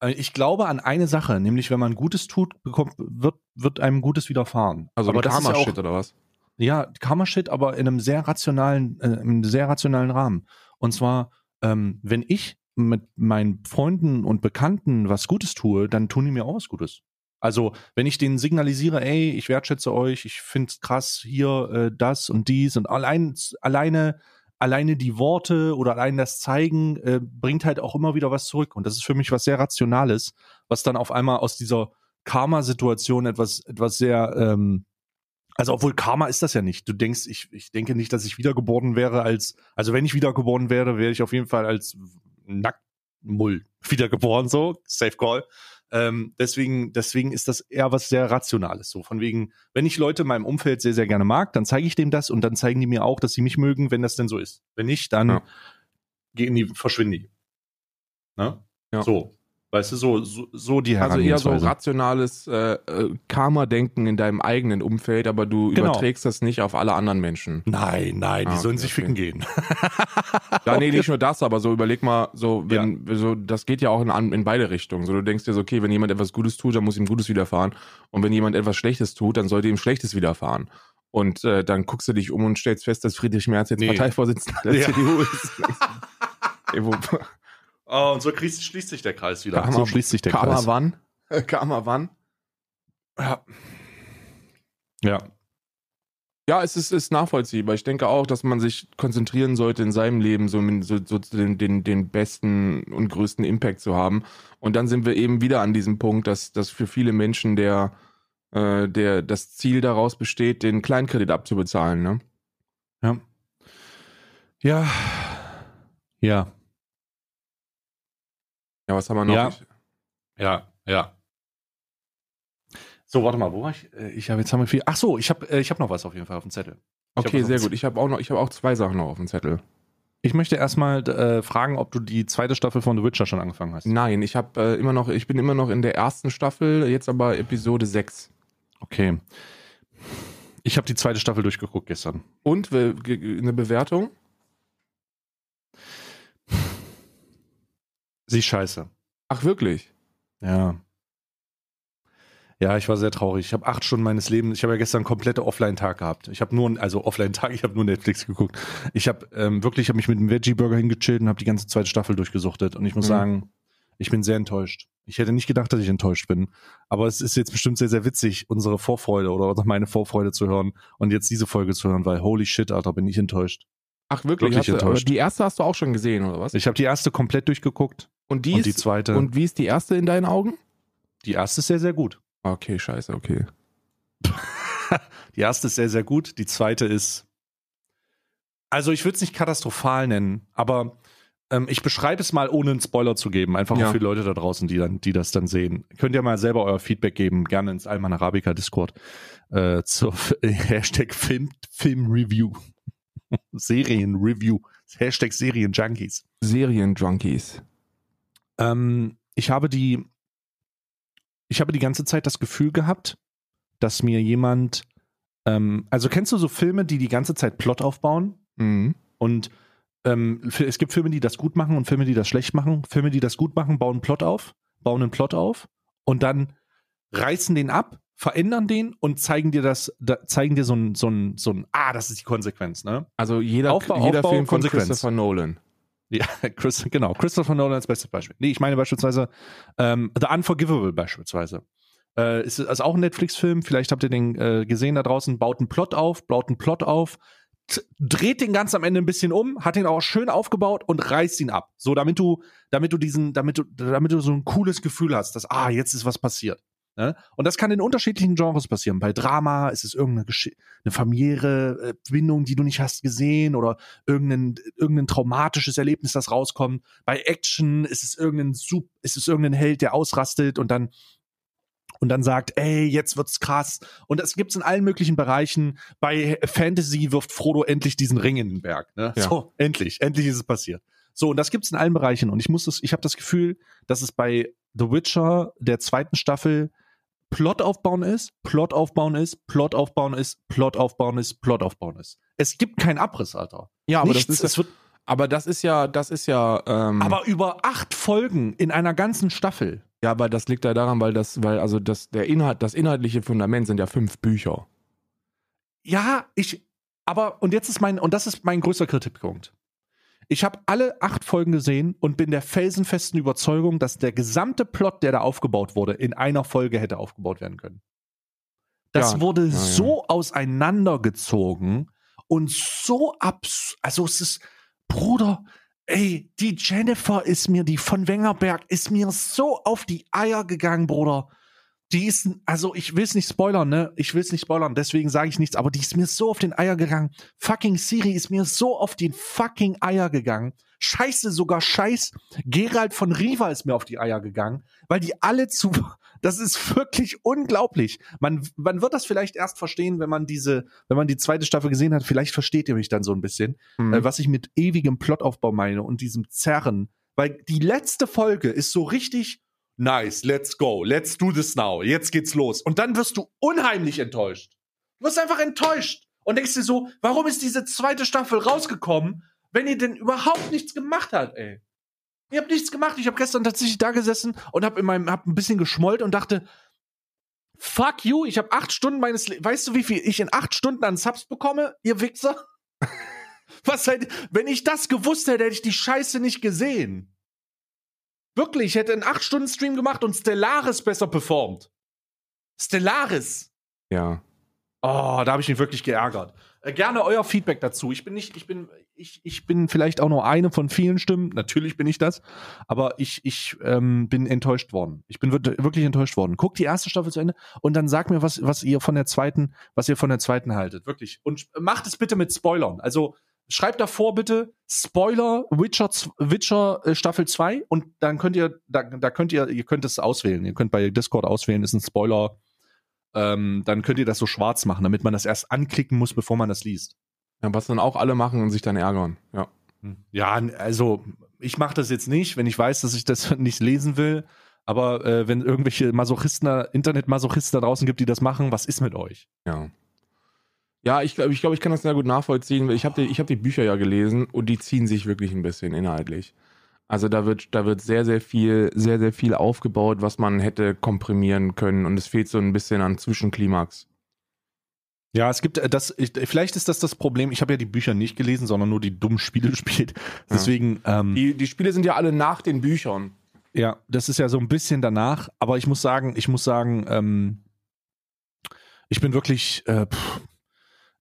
Äh, ich glaube an eine Sache, nämlich wenn man Gutes tut, bekommt, wird, wird einem Gutes widerfahren. Also aber Karma-Shit ja oder was? Ja, Karma-Shit, aber in einem sehr rationalen, äh, in einem sehr rationalen Rahmen. Und zwar, ähm, wenn ich mit meinen Freunden und Bekannten was Gutes tue, dann tun die mir auch was Gutes. Also, wenn ich denen signalisiere, ey, ich wertschätze euch, ich finde es krass, hier äh, das und dies und allein, alleine, alleine die Worte oder allein das Zeigen äh, bringt halt auch immer wieder was zurück. Und das ist für mich was sehr Rationales, was dann auf einmal aus dieser Karma-Situation etwas, etwas sehr, ähm, also obwohl Karma ist das ja nicht. Du denkst, ich, ich denke nicht, dass ich wiedergeboren wäre als, also wenn ich wiedergeboren wäre, wäre ich auf jeden Fall als Nacktmull wiedergeboren, so, safe call. Ähm, deswegen, deswegen ist das eher was sehr Rationales. So von wegen, wenn ich Leute in meinem Umfeld sehr, sehr gerne mag, dann zeige ich dem das und dann zeigen die mir auch, dass sie mich mögen, wenn das denn so ist. Wenn nicht, dann ja. gehen die, verschwinden die. Ne? Ja. So. Weißt du, so, so, so die Also eher so rationales äh, äh, Karma-Denken in deinem eigenen Umfeld, aber du genau. überträgst das nicht auf alle anderen Menschen. Nein, nein, die ah, sollen okay, sich ficken okay. gehen. ja, nee, nicht nur das, aber so überleg mal, so, wenn, ja. so, das geht ja auch in, in beide Richtungen. So, du denkst dir so, okay, wenn jemand etwas Gutes tut, dann muss ihm Gutes widerfahren. Und wenn jemand etwas Schlechtes tut, dann sollte ihm Schlechtes widerfahren. Und äh, dann guckst du dich um und stellst fest, dass Friedrich Merz jetzt nee. Parteivorsitzender der ja. CDU ist. Oh, und so schließt sich der Kreis wieder. Karma, so schließt sich der Karma Kreis. wann? Karma wann? Ja. Ja. Ja, es ist, ist nachvollziehbar. Ich denke auch, dass man sich konzentrieren sollte in seinem Leben, so, so, so den, den, den besten und größten Impact zu haben. Und dann sind wir eben wieder an diesem Punkt, dass, dass für viele Menschen der, äh, der, das Ziel daraus besteht, den Kleinkredit abzubezahlen. Ne? Ja. Ja. Ja. Ja, was haben wir noch? Ja. Ja, ja. So, warte mal, wo war ich? Äh, ich habe jetzt haben wir viel. Ach so, ich habe äh, ich habe noch was auf jeden Fall auf dem Zettel. Ich okay, sehr gut. Ich habe auch noch ich habe auch zwei Sachen noch auf dem Zettel. Ich möchte erstmal äh, fragen, ob du die zweite Staffel von The Witcher schon angefangen hast. Nein, ich habe äh, immer noch ich bin immer noch in der ersten Staffel, jetzt aber Episode 6. Okay. Ich habe die zweite Staffel durchgeguckt gestern. Und eine Bewertung? Sie ist scheiße. Ach wirklich? Ja. Ja, ich war sehr traurig. Ich habe acht Stunden meines Lebens, ich habe ja gestern einen kompletten Offline-Tag gehabt. Ich habe nur, also Offline-Tag, ich habe nur Netflix geguckt. Ich habe ähm, wirklich, ich habe mich mit einem Veggie-Burger hingechillt und habe die ganze zweite Staffel durchgesuchtet. Und ich muss mhm. sagen, ich bin sehr enttäuscht. Ich hätte nicht gedacht, dass ich enttäuscht bin. Aber es ist jetzt bestimmt sehr, sehr witzig, unsere Vorfreude oder meine Vorfreude zu hören und jetzt diese Folge zu hören, weil holy shit, Alter, bin ich enttäuscht. Ach wirklich? wirklich enttäuscht. die erste hast du auch schon gesehen, oder was? Ich habe die erste komplett durchgeguckt. Und die, und ist, die zweite. Und wie ist die erste in deinen Augen? Die erste ist sehr, sehr gut. Okay, scheiße, okay. die erste ist sehr, sehr gut. Die zweite ist. Also ich würde es nicht katastrophal nennen, aber ähm, ich beschreibe es mal, ohne einen Spoiler zu geben. Einfach ja. für Leute da draußen, die, dann, die das dann sehen. Könnt ihr mal selber euer Feedback geben, gerne ins Alman Arabica Discord äh, zur Hashtag Film, Film Review. Serien Review. Hashtag Serien Junkies. Serien Junkies. Ähm, ich habe die ich habe die ganze Zeit das Gefühl gehabt, dass mir jemand, ähm, also kennst du so Filme, die die ganze Zeit Plot aufbauen? Mhm. Und ähm, es gibt Filme, die das gut machen und Filme, die das schlecht machen. Filme, die das gut machen, bauen einen Plot auf, bauen einen Plot auf und dann reißen den ab, verändern den und zeigen dir das, da, zeigen dir so ein, so ein, so ein, ah, das ist die Konsequenz, ne? Also jeder, Aufbau, jeder Aufbau, Film von Konsequenz. Christopher Nolan. Ja, Chris, genau. Christopher Nolan als bestes Beispiel. Nee, ich meine beispielsweise ähm, The Unforgivable beispielsweise. Äh, ist also auch ein Netflix-Film, vielleicht habt ihr den äh, gesehen da draußen, baut einen Plot auf, baut einen Plot auf, dreht den ganz am Ende ein bisschen um, hat ihn auch schön aufgebaut und reißt ihn ab. So, damit du, damit du diesen, damit du, damit du so ein cooles Gefühl hast, dass, ah, jetzt ist was passiert. Ne? Und das kann in unterschiedlichen Genres passieren. Bei Drama ist es irgendeine Gesch eine familiäre äh, Bindung, die du nicht hast gesehen oder irgendein, irgendein traumatisches Erlebnis, das rauskommt. Bei Action ist es irgendein Sub, ist es irgendein Held, der ausrastet und dann und dann sagt, ey, jetzt wird's krass. Und das gibt's in allen möglichen Bereichen. Bei Fantasy wirft Frodo endlich diesen Ring in den Berg. Ne? Ja. So, endlich, endlich ist es passiert. So, und das gibt's in allen Bereichen. Und ich muss das, ich habe das Gefühl, dass es bei The Witcher der zweiten Staffel Plot aufbauen ist, Plot aufbauen ist, Plot aufbauen ist, Plot aufbauen ist, Plot aufbauen ist. Es gibt keinen Abriss, Alter. Ja, aber Nichts, das ist, wird, aber das ist ja, das ist ja. Ähm, aber über acht Folgen in einer ganzen Staffel. Ja, aber das liegt ja daran, weil das, weil also das der Inhalt, das inhaltliche Fundament sind ja fünf Bücher. Ja, ich. Aber und jetzt ist mein und das ist mein größter Kritikpunkt. Ich habe alle acht Folgen gesehen und bin der felsenfesten Überzeugung, dass der gesamte Plot, der da aufgebaut wurde, in einer Folge hätte aufgebaut werden können. Das ja, wurde ja, so ja. auseinandergezogen und so abs. Also es ist, Bruder, ey, die Jennifer ist mir, die von Wengerberg, ist mir so auf die Eier gegangen, Bruder die ist, also ich will es nicht spoilern, ne? Ich will es nicht spoilern, deswegen sage ich nichts, aber die ist mir so auf den Eier gegangen. Fucking Siri ist mir so auf den fucking Eier gegangen. Scheiße, sogar Scheiß. Gerald von Riva ist mir auf die Eier gegangen, weil die alle zu, das ist wirklich unglaublich. Man, man wird das vielleicht erst verstehen, wenn man diese, wenn man die zweite Staffel gesehen hat. Vielleicht versteht ihr mich dann so ein bisschen, mhm. äh, was ich mit ewigem Plotaufbau meine und diesem Zerren. Weil die letzte Folge ist so richtig, nice, let's go, let's do this now, jetzt geht's los. Und dann wirst du unheimlich enttäuscht. Du wirst einfach enttäuscht und denkst dir so, warum ist diese zweite Staffel rausgekommen, wenn ihr denn überhaupt nichts gemacht habt, ey? Ihr habt nichts gemacht. Ich habe gestern tatsächlich da gesessen und habe in meinem, hab ein bisschen geschmollt und dachte, fuck you, ich habe acht Stunden meines, Le weißt du, wie viel ich in acht Stunden an Subs bekomme, ihr Wichser? Was seid, wenn ich das gewusst hätte, hätte ich die Scheiße nicht gesehen. Wirklich, ich hätte einen 8-Stunden-Stream gemacht und Stellaris besser performt. Stellaris. Ja. Oh, da habe ich mich wirklich geärgert. Äh, gerne euer Feedback dazu. Ich bin nicht, ich bin, ich, ich bin vielleicht auch nur eine von vielen Stimmen. Natürlich bin ich das, aber ich, ich ähm, bin enttäuscht worden. Ich bin wirklich enttäuscht worden. Guckt die erste Staffel zu Ende und dann sagt mir, was, was ihr von der zweiten, was ihr von der zweiten haltet. Wirklich. Und macht es bitte mit Spoilern. Also schreibt davor bitte Spoiler Witcher, Witcher äh, Staffel 2 und dann könnt ihr, da, da könnt ihr, ihr könnt es auswählen. Ihr könnt bei Discord auswählen, ist ein Spoiler ähm, dann könnt ihr das so schwarz machen, damit man das erst anklicken muss, bevor man das liest. Ja, was dann auch alle machen und sich dann ärgern. Ja. Hm. Ja, also ich mache das jetzt nicht, wenn ich weiß, dass ich das nicht lesen will. Aber äh, wenn irgendwelche Masochisten, Internet-Masochisten da draußen gibt, die das machen, was ist mit euch? Ja. Ja, ich glaube, ich, glaub, ich kann das sehr gut nachvollziehen. Ich habe die, hab die Bücher ja gelesen und die ziehen sich wirklich ein bisschen inhaltlich. Also da wird, da wird sehr, sehr viel, sehr, sehr viel aufgebaut, was man hätte komprimieren können und es fehlt so ein bisschen an Zwischenklimax. Ja, es gibt äh, das, ich, vielleicht ist das das Problem. Ich habe ja die Bücher nicht gelesen, sondern nur die dummen Spiele gespielt. Deswegen. Ja. Ähm, die, die Spiele sind ja alle nach den Büchern. Ja, das ist ja so ein bisschen danach. Aber ich muss sagen, ich muss sagen, ähm, ich bin wirklich, äh, pff,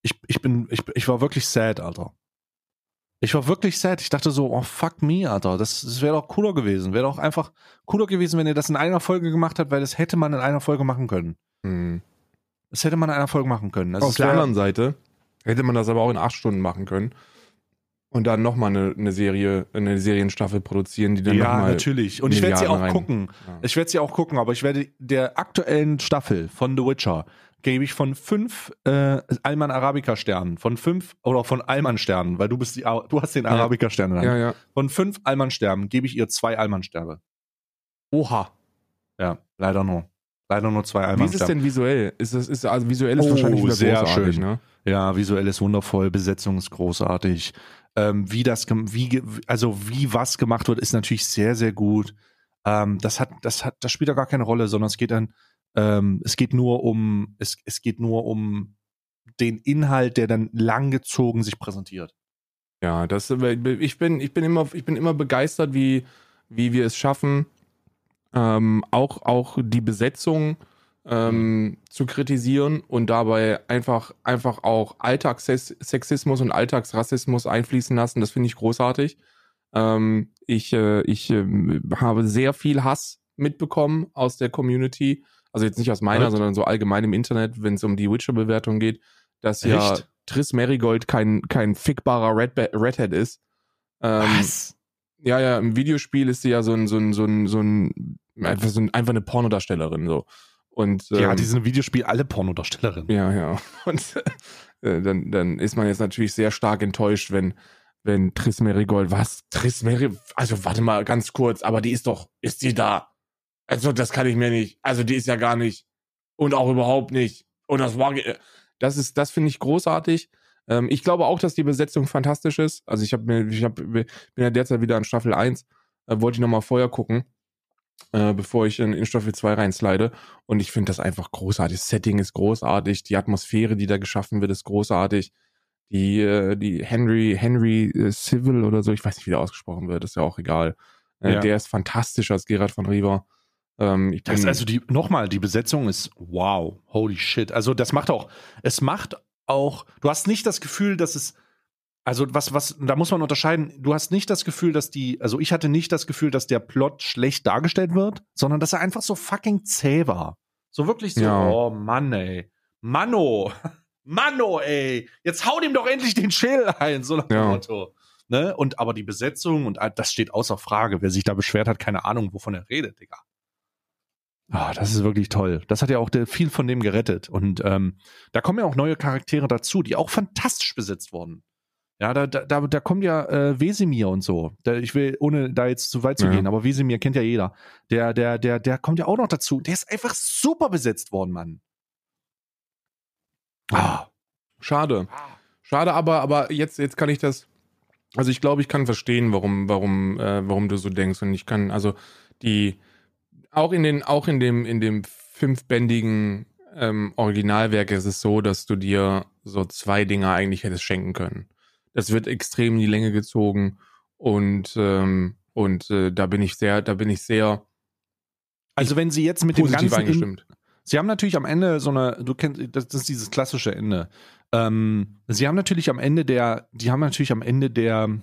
ich, ich bin, ich, ich war wirklich sad, Alter. Ich war wirklich sad. Ich dachte so, oh fuck me, Alter. Das, das wäre doch cooler gewesen. Wäre doch einfach cooler gewesen, wenn ihr das in einer Folge gemacht habt, weil das hätte man in einer Folge machen können. Hm. Das hätte man in einer Folge machen können. Also Auf der anderen Seite hätte man das aber auch in acht Stunden machen können. Und dann nochmal eine, eine Serie, eine Serienstaffel produzieren, die dann Ja, natürlich. Und ich werde sie auch rein. gucken. Ja. Ich werde sie auch gucken, aber ich werde der aktuellen Staffel von The Witcher gebe ich von fünf äh, Alman Arabica Sternen, von fünf oder von Alman Sternen, weil du bist die, du hast den Arabica Stern. Ja, ja. Von fünf Alman Sternen gebe ich ihr zwei Alman Sterne. Oha. Ja, leider nur. Leider nur zwei Alman Wie ist es denn visuell? Ist das, ist, also visuell ist oh, wahrscheinlich wieder sehr großartig, schön. ne? Ja, visuell ist wundervoll, Besetzung ist großartig. Ähm, wie das, wie, also wie was gemacht wird, ist natürlich sehr, sehr gut. Ähm, das hat, das hat, das spielt ja gar keine Rolle, sondern es geht dann, ähm, es geht nur um, es, es geht nur um den Inhalt, der dann langgezogen sich präsentiert. Ja, das, ich bin, ich bin immer, ich bin immer begeistert, wie, wie wir es schaffen, ähm, auch, auch die Besetzung ähm, zu kritisieren und dabei einfach, einfach auch Alltagssexismus und Alltagsrassismus einfließen lassen. Das finde ich großartig. Ähm, ich äh, ich äh, habe sehr viel Hass mitbekommen aus der Community also jetzt nicht aus meiner, Echt? sondern so allgemein im Internet, wenn es um die Witcher-Bewertung geht, dass Echt? ja Triss Marigold kein, kein fickbarer Red Redhead ist. Ähm, Was? Ja, ja, im Videospiel ist sie ja so ein, so ein, so ein, so ein, einfach, so ein, einfach eine Pornodarstellerin, so. Und, ähm, ja, die sind im Videospiel alle Pornodarstellerinnen. Ja, ja. Und äh, dann, dann ist man jetzt natürlich sehr stark enttäuscht, wenn, wenn Triss Marigold, was? Triss Marigold, also warte mal ganz kurz, aber die ist doch, ist die da? Also, das kann ich mir nicht. Also, die ist ja gar nicht. Und auch überhaupt nicht. Und das war, das ist, das finde ich großartig. Ähm, ich glaube auch, dass die Besetzung fantastisch ist. Also, ich habe mir, ich hab, bin ja derzeit wieder an Staffel 1. Äh, wollte ich nochmal vorher gucken, äh, bevor ich in, in Staffel 2 reinslide. Und ich finde das einfach großartig. Das Setting ist großartig. Die Atmosphäre, die da geschaffen wird, ist großartig. Die, äh, die Henry, Henry äh, Civil oder so, ich weiß nicht, wie der ausgesprochen wird, ist ja auch egal. Äh, ja. Der ist fantastisch als Gerard von Riva. Ähm, das also die nochmal, die Besetzung ist wow, holy shit. Also das macht auch, es macht auch, du hast nicht das Gefühl, dass es, also was, was, da muss man unterscheiden, du hast nicht das Gefühl, dass die, also ich hatte nicht das Gefühl, dass der Plot schlecht dargestellt wird, sondern dass er einfach so fucking zäh war. So wirklich so, ja. oh Mann, ey. Manno, Manno, ey, jetzt hau ihm doch endlich den Schädel ein, so nach dem ja. Motto. Ne? Und aber die Besetzung und das steht außer Frage. Wer sich da beschwert hat, keine Ahnung, wovon er redet, Digga. Ah, das ist wirklich toll. Das hat ja auch viel von dem gerettet. Und ähm, da kommen ja auch neue Charaktere dazu, die auch fantastisch besetzt wurden. Ja, da, da, da kommt ja äh, Wesemir und so. Da, ich will, ohne da jetzt zu weit zu ja. gehen, aber Wesemir kennt ja jeder. Der, der, der, der kommt ja auch noch dazu. Der ist einfach super besetzt worden, Mann. Ah. Schade. Schade, aber, aber jetzt, jetzt kann ich das. Also ich glaube, ich kann verstehen, warum, warum, äh, warum du so denkst. Und ich kann, also die, auch in den, auch in dem, in dem fünfbändigen ähm, Originalwerk ist es so, dass du dir so zwei Dinge eigentlich hättest schenken können. Das wird extrem in die Länge gezogen und ähm, und äh, da bin ich sehr, da bin ich sehr also wenn sie jetzt mit dem ganzen eingestimmt. Sie haben natürlich am Ende so eine, du kennst, das, das ist dieses klassische Ende. Ähm, sie haben natürlich am Ende der, die haben natürlich am Ende der,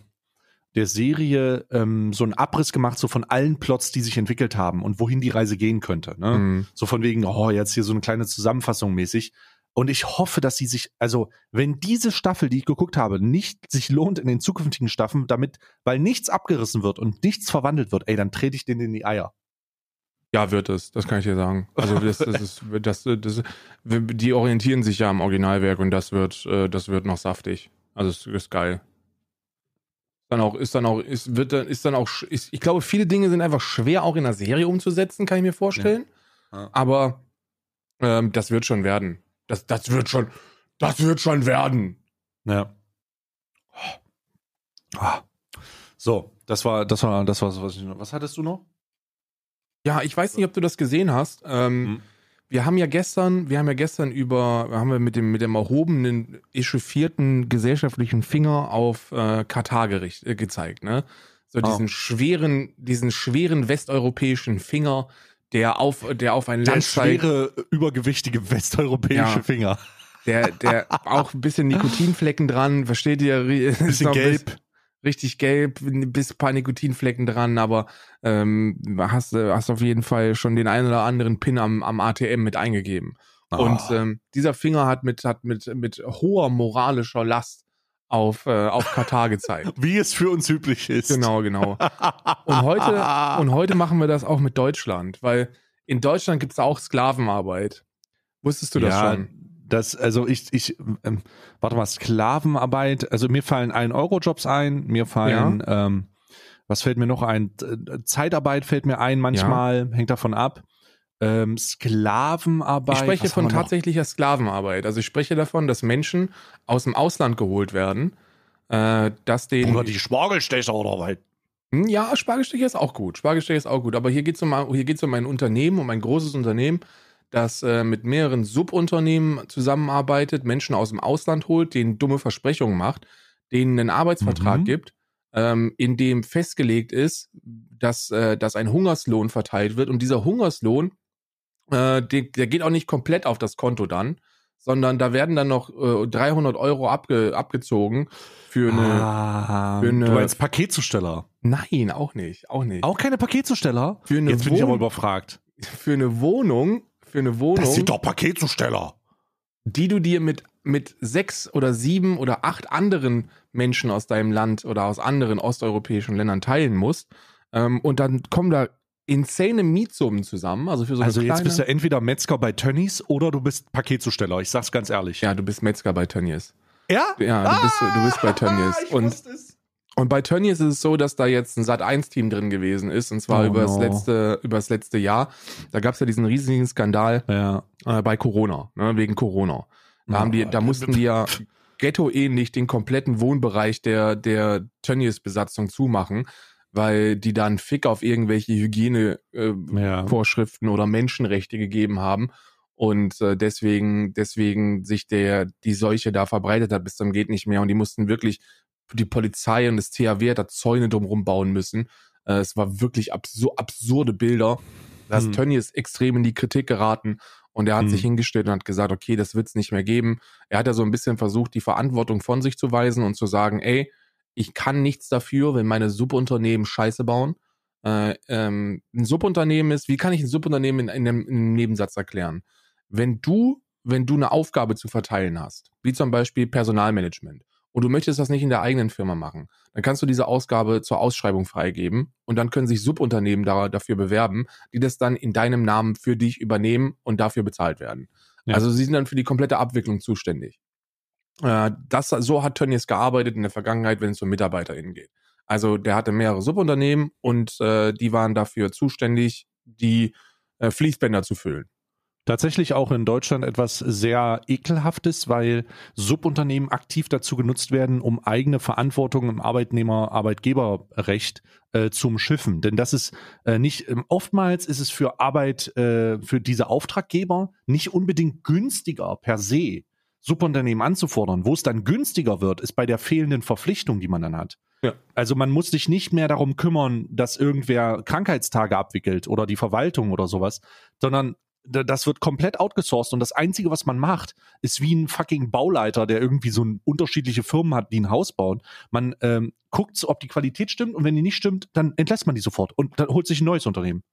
der Serie ähm, so einen Abriss gemacht, so von allen Plots, die sich entwickelt haben und wohin die Reise gehen könnte. Ne? Mhm. So von wegen, oh, jetzt hier so eine kleine Zusammenfassung mäßig. Und ich hoffe, dass sie sich, also wenn diese Staffel, die ich geguckt habe, nicht sich lohnt in den zukünftigen Staffeln, damit, weil nichts abgerissen wird und nichts verwandelt wird, ey, dann trete ich denen in die Eier. Ja, wird es, das kann ich dir sagen. Also das, das ist, das, das, die orientieren sich ja am Originalwerk und das wird, äh, das wird noch saftig. Also es ist geil. Dann auch, ist dann auch, ist, wird dann, ist dann auch, ist, ich glaube, viele Dinge sind einfach schwer auch in der Serie umzusetzen, kann ich mir vorstellen. Ja. Ja. Aber ähm, das wird schon werden. Das, das wird schon, das wird schon werden. Ja. Ah. So, das war, das war, das war so, was ich noch. Was hattest du noch? Ja, ich weiß nicht, ob du das gesehen hast. Ähm, Hm. Wir haben ja gestern, wir haben ja gestern über, haben wir mit dem, mit dem erhobenen, echauffierten gesellschaftlichen Finger auf äh, Katar gericht, äh, gezeigt, ne? So Ah. diesen schweren, diesen schweren westeuropäischen Finger, der auf, der auf ein Land zeigt, schwere, übergewichtige westeuropäische Ja. Finger. der, der auch ein bisschen Nikotinflecken dran, versteht ihr? Bisschen gelb. Richtig gelb, bis paar Nikotinflecken dran, aber ähm, hast, äh, hast auf jeden Fall schon den einen oder anderen Pin am, am ATM mit eingegeben. Und Ah. ähm, dieser Finger hat mit, hat mit, mit hoher moralischer Last auf, äh, auf Katar gezeigt. Wie es für uns üblich ist. Genau, genau. Und heute, und heute machen wir das auch mit Deutschland, weil in Deutschland gibt es auch Sklavenarbeit. Wusstest du das ja, schon? Das, also ich, ich, ähm, warte mal, Sklavenarbeit, also mir fallen 1-Euro-Jobs ein, mir fallen, ähm, was fällt mir noch ein? Äh, Zeitarbeit fällt mir ein manchmal, hängt davon ab. Ähm, Sklavenarbeit. Ich spreche was von noch? tatsächlicher Sklavenarbeit. Also ich spreche davon, dass Menschen aus dem Ausland geholt werden, äh, dass denen Oder die Spargelstecher oder was? Hm, Ja, Spargelstecher ist auch gut. Spargelstecher ist auch gut. Aber hier geht es um, hier geht's um ein Unternehmen, um ein großes Unternehmen, das äh, mit mehreren Subunternehmen zusammenarbeitet, Menschen aus dem Ausland holt, denen dumme Versprechungen macht, denen einen Arbeitsvertrag Mhm. gibt, ähm, in dem festgelegt ist, dass, äh, dass ein Hungerslohn verteilt wird. Und dieser Hungerslohn, äh, der, der geht auch nicht komplett auf das Konto dann, sondern da werden dann noch äh, 300 Euro abge, abgezogen für eine. ah, für eine- du meinst Paketzusteller. Nein, auch nicht, auch nicht. Auch keine Paketzusteller? Für eine Jetzt bin ich aber Wohn- überfragt. für eine Wohnung, für eine Wohnung, doch Paketzusteller. die du dir mit, mit sechs oder sieben oder acht anderen Menschen aus deinem Land oder aus anderen osteuropäischen Ländern teilen musst. Ähm, und dann kommen da insane Mietsummen zusammen. Also für so Also jetzt bist du entweder Metzger bei Tönnies oder du bist Paketzusteller. Ich sag's ganz ehrlich. Ja, du bist Metzger bei Tönnies. Ja? Ja, du bist, du bist bei Tönnies. Ich Und. Und bei Tönnies ist es so, dass da jetzt ein Sat1-Team drin gewesen ist. Und zwar Oh über, das no. letzte, über das letzte Jahr. Da gab es ja diesen riesigen Skandal Ja. äh, bei Corona, ne, wegen Corona. Da, haben die, da mussten die ja ghettoähnlich den kompletten Wohnbereich der, der Tönnies-Besatzung zumachen, weil die dann Fick auf irgendwelche Hygienevorschriften äh, Ja. Oder Menschenrechte gegeben haben und äh, deswegen, deswegen sich der, die Seuche da verbreitet hat bis zum geht nicht mehr und die mussten wirklich, die Polizei und das THW hat da Zäune drumherum bauen müssen. Äh, es war wirklich absur absurde Bilder. Da ist Hm. Tönnies extrem in die Kritik geraten und er hat Hm. sich hingestellt und hat gesagt, okay, das wird's nicht mehr geben. Er hat ja so ein bisschen versucht, die Verantwortung von sich zu weisen und zu sagen, ey, ich kann nichts dafür, wenn meine Subunternehmen Scheiße bauen. Äh, ähm, ein Subunternehmen ist, wie kann ich ein Subunternehmen in, in, einem, in einem Nebensatz erklären? Wenn du, wenn du eine Aufgabe zu verteilen hast, wie zum Beispiel Personalmanagement, und du möchtest das nicht in der eigenen Firma machen, dann kannst du diese Ausgabe zur Ausschreibung freigeben und dann können sich Subunternehmen da, dafür bewerben, die das dann in deinem Namen für dich übernehmen und dafür bezahlt werden. Ja. Also sie sind dann für die komplette Abwicklung zuständig. Äh, das, so hat Tönnies gearbeitet in der Vergangenheit, wenn es um MitarbeiterInnen geht. Also der hatte mehrere Subunternehmen und äh, die waren dafür zuständig, die äh, Fließbänder zu füllen. Tatsächlich auch in Deutschland etwas sehr ekelhaftes, weil Subunternehmen aktiv dazu genutzt werden, um eigene Verantwortung im Arbeitnehmer-Arbeitgeberrecht äh, zum Schiffen. Denn das ist äh, nicht, ähm, oftmals ist es für Arbeit, äh, für diese Auftraggeber nicht unbedingt günstiger per se, Subunternehmen anzufordern. Wo es dann günstiger wird, ist bei der fehlenden Verpflichtung, die man dann hat. Ja. Also man muss sich nicht mehr darum kümmern, dass irgendwer Krankheitstage abwickelt oder die Verwaltung oder sowas, sondern das wird komplett outgesourced und das Einzige, was man macht, ist wie ein fucking Bauleiter, der irgendwie so ein, unterschiedliche Firmen hat, die ein Haus bauen. Man ähm, guckt, ob die Qualität stimmt und wenn die nicht stimmt, dann entlässt man die sofort und dann holt sich ein neues Unternehmen.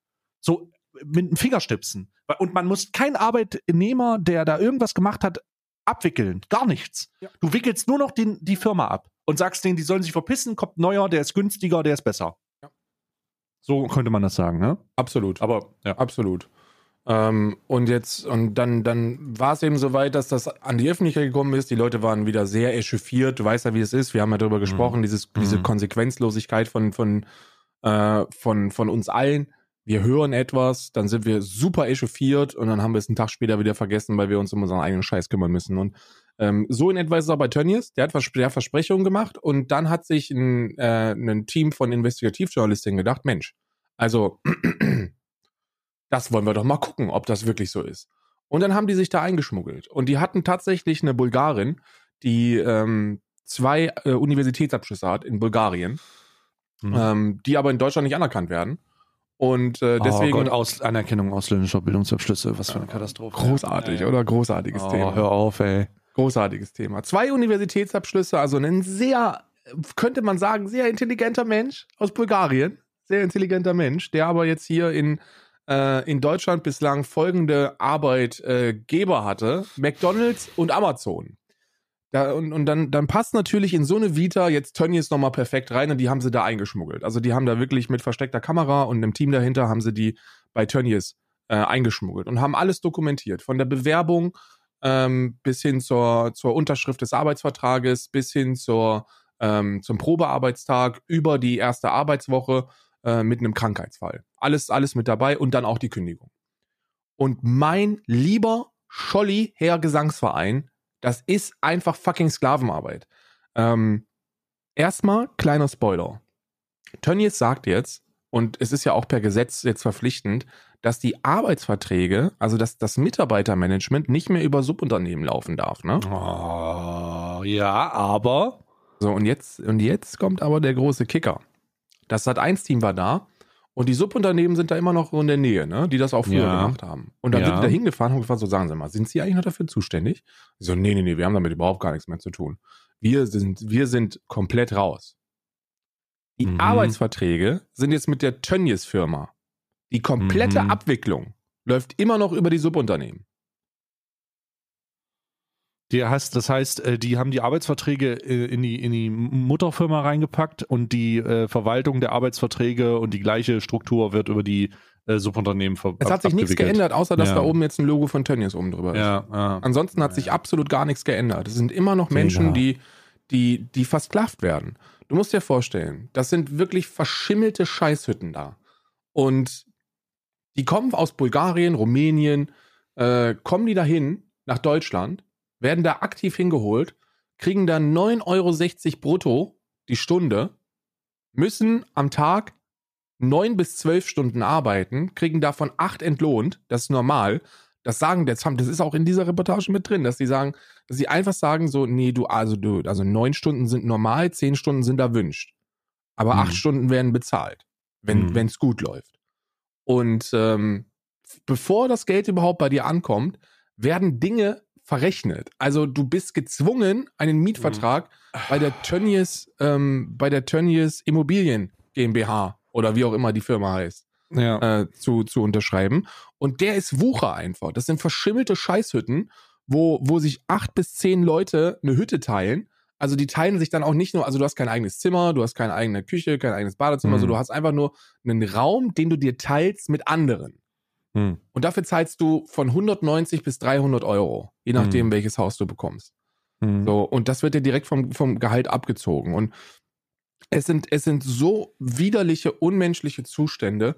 So mit einem Fingerstipsen. Und man muss kein Arbeitnehmer, der da irgendwas gemacht hat, abwickeln. Gar nichts. Ja. Du wickelst nur noch den, die Firma ab und sagst denen, die sollen sich verpissen, kommt neuer, der ist günstiger, der ist besser. Ja. So könnte man das sagen, ne? Absolut. Aber ja. Absolut. Ähm, und jetzt, und dann, dann war es eben so weit, dass das an die Öffentlichkeit gekommen ist. Die Leute waren wieder sehr echauffiert. Du weißt ja, wie es ist. Wir haben ja darüber gesprochen, dieses, diese Mhm. Konsequenzlosigkeit von, von, äh, von, von uns allen. Wir hören etwas, dann sind wir super echauffiert und dann haben wir es einen Tag später wieder vergessen, weil wir uns um unseren eigenen Scheiß kümmern müssen. Und ähm, so in etwa ist es auch bei Tönnies. Der hat Vers der hat Versprechungen gemacht und dann hat sich ein, äh, ein Team von Investigativjournalistinnen gedacht, Mensch, also das wollen wir doch mal gucken, ob das wirklich so ist. Und dann haben die sich da eingeschmuggelt. Und die hatten tatsächlich eine Bulgarin, die ähm, zwei äh, Universitätsabschlüsse hat in Bulgarien, Mhm. ähm, die aber in Deutschland nicht anerkannt werden. Und äh, deswegen oh Gott, Aus Anerkennung ausländischer Bildungsabschlüsse, was für eine Katastrophe. großartig, Ja. oder? Großartiges Oh, Thema. hör auf, ey. Großartiges Thema. Zwei Universitätsabschlüsse, also ein sehr, könnte man sagen, sehr intelligenter Mensch aus Bulgarien. Sehr intelligenter Mensch, der aber jetzt hier in, äh, in Deutschland bislang folgende Arbeitgeber hatte: McDonalds und Amazon. Da, und und dann, dann passt natürlich in so eine Vita jetzt Tönnies nochmal perfekt rein und die haben sie da eingeschmuggelt. Also die haben da wirklich mit versteckter Kamera und einem Team dahinter haben sie die bei Tönnies äh, eingeschmuggelt und haben alles dokumentiert. Von der Bewerbung ähm, bis hin zur, zur Unterschrift des Arbeitsvertrages, bis hin zur, ähm, zum Probearbeitstag, über die erste Arbeitswoche äh, mit einem Krankheitsfall. Alles, alles mit dabei und dann auch die Kündigung. Und mein lieber Scholli Herr Gesangsverein, das ist einfach fucking Sklavenarbeit. Ähm, erstmal, kleiner Spoiler. Tönnies sagt jetzt, und es ist ja auch per Gesetz jetzt verpflichtend, dass die Arbeitsverträge, also dass das Mitarbeitermanagement nicht mehr über Subunternehmen laufen darf. Ne? Oh, ja, aber. So, und jetzt, und jetzt kommt aber der große Kicker. Das Sat1-Team war da und die Subunternehmen sind da immer noch so in der Nähe, ne? die das auch früher Ja. gemacht haben. Und dann Ja. sind die da hingefahren und haben gefragt, so sagen Sie mal, sind Sie eigentlich noch dafür zuständig? Ich so, nee, nee, nee, wir haben damit überhaupt gar nichts mehr zu tun. Wir sind, wir sind komplett raus. Die Mhm. Arbeitsverträge sind jetzt mit der Tönnies-Firma. Die komplette Mhm. Abwicklung läuft immer noch über die Subunternehmen. Die heißt, das heißt, äh, die haben die Arbeitsverträge äh, in die, in die Mutterfirma reingepackt und die äh, Verwaltung der Arbeitsverträge und die gleiche Struktur wird über die Subunternehmen ver Es hat sich nichts geändert, außer dass Ja. da oben jetzt ein Logo von Tönnies oben drüber ist. Ja, ja. Ansonsten hat sich absolut gar nichts geändert. Es sind immer noch Menschen, die, die, die versklavt werden. Du musst dir vorstellen, das sind wirklich verschimmelte Scheißhütten da. Und die kommen aus Bulgarien, Rumänien, äh, kommen die dahin nach Deutschland, werden da aktiv hingeholt, kriegen dann 9,60 Euro brutto die Stunde, müssen am Tag neun bis zwölf Stunden arbeiten, kriegen davon acht entlohnt, das ist normal. Das sagen, das haben, das ist auch in dieser Reportage mit drin, dass die sagen, dass sie einfach sagen so, nee, du, also du, also neun Stunden sind normal, zehn Stunden sind erwünscht. Aber Mhm. acht Stunden werden bezahlt, wenn Mhm. es gut läuft. Und ähm, bevor das Geld überhaupt bei dir ankommt, werden Dinge verrechnet. Also du bist gezwungen, einen Mietvertrag bei der Tönnies, ähm, bei der Tönnies Immobilien GmbH oder wie auch immer die Firma heißt ja. äh, zu, zu unterschreiben. Und der ist Wucher einfach. Das sind verschimmelte Scheißhütten, wo, wo sich acht bis zehn Leute eine Hütte teilen. Also die teilen sich dann auch nicht nur, also du hast kein eigenes Zimmer, du hast keine eigene Küche, kein eigenes Badezimmer, Mhm. so du hast einfach nur einen Raum, den du dir teilst mit anderen. Hm. Und dafür zahlst du von 190 bis 300 Euro, je nachdem, Mhm. welches Haus du bekommst. Hm. So, und das wird dir direkt vom, vom Gehalt abgezogen. Und es sind, es sind so widerliche, unmenschliche Zustände.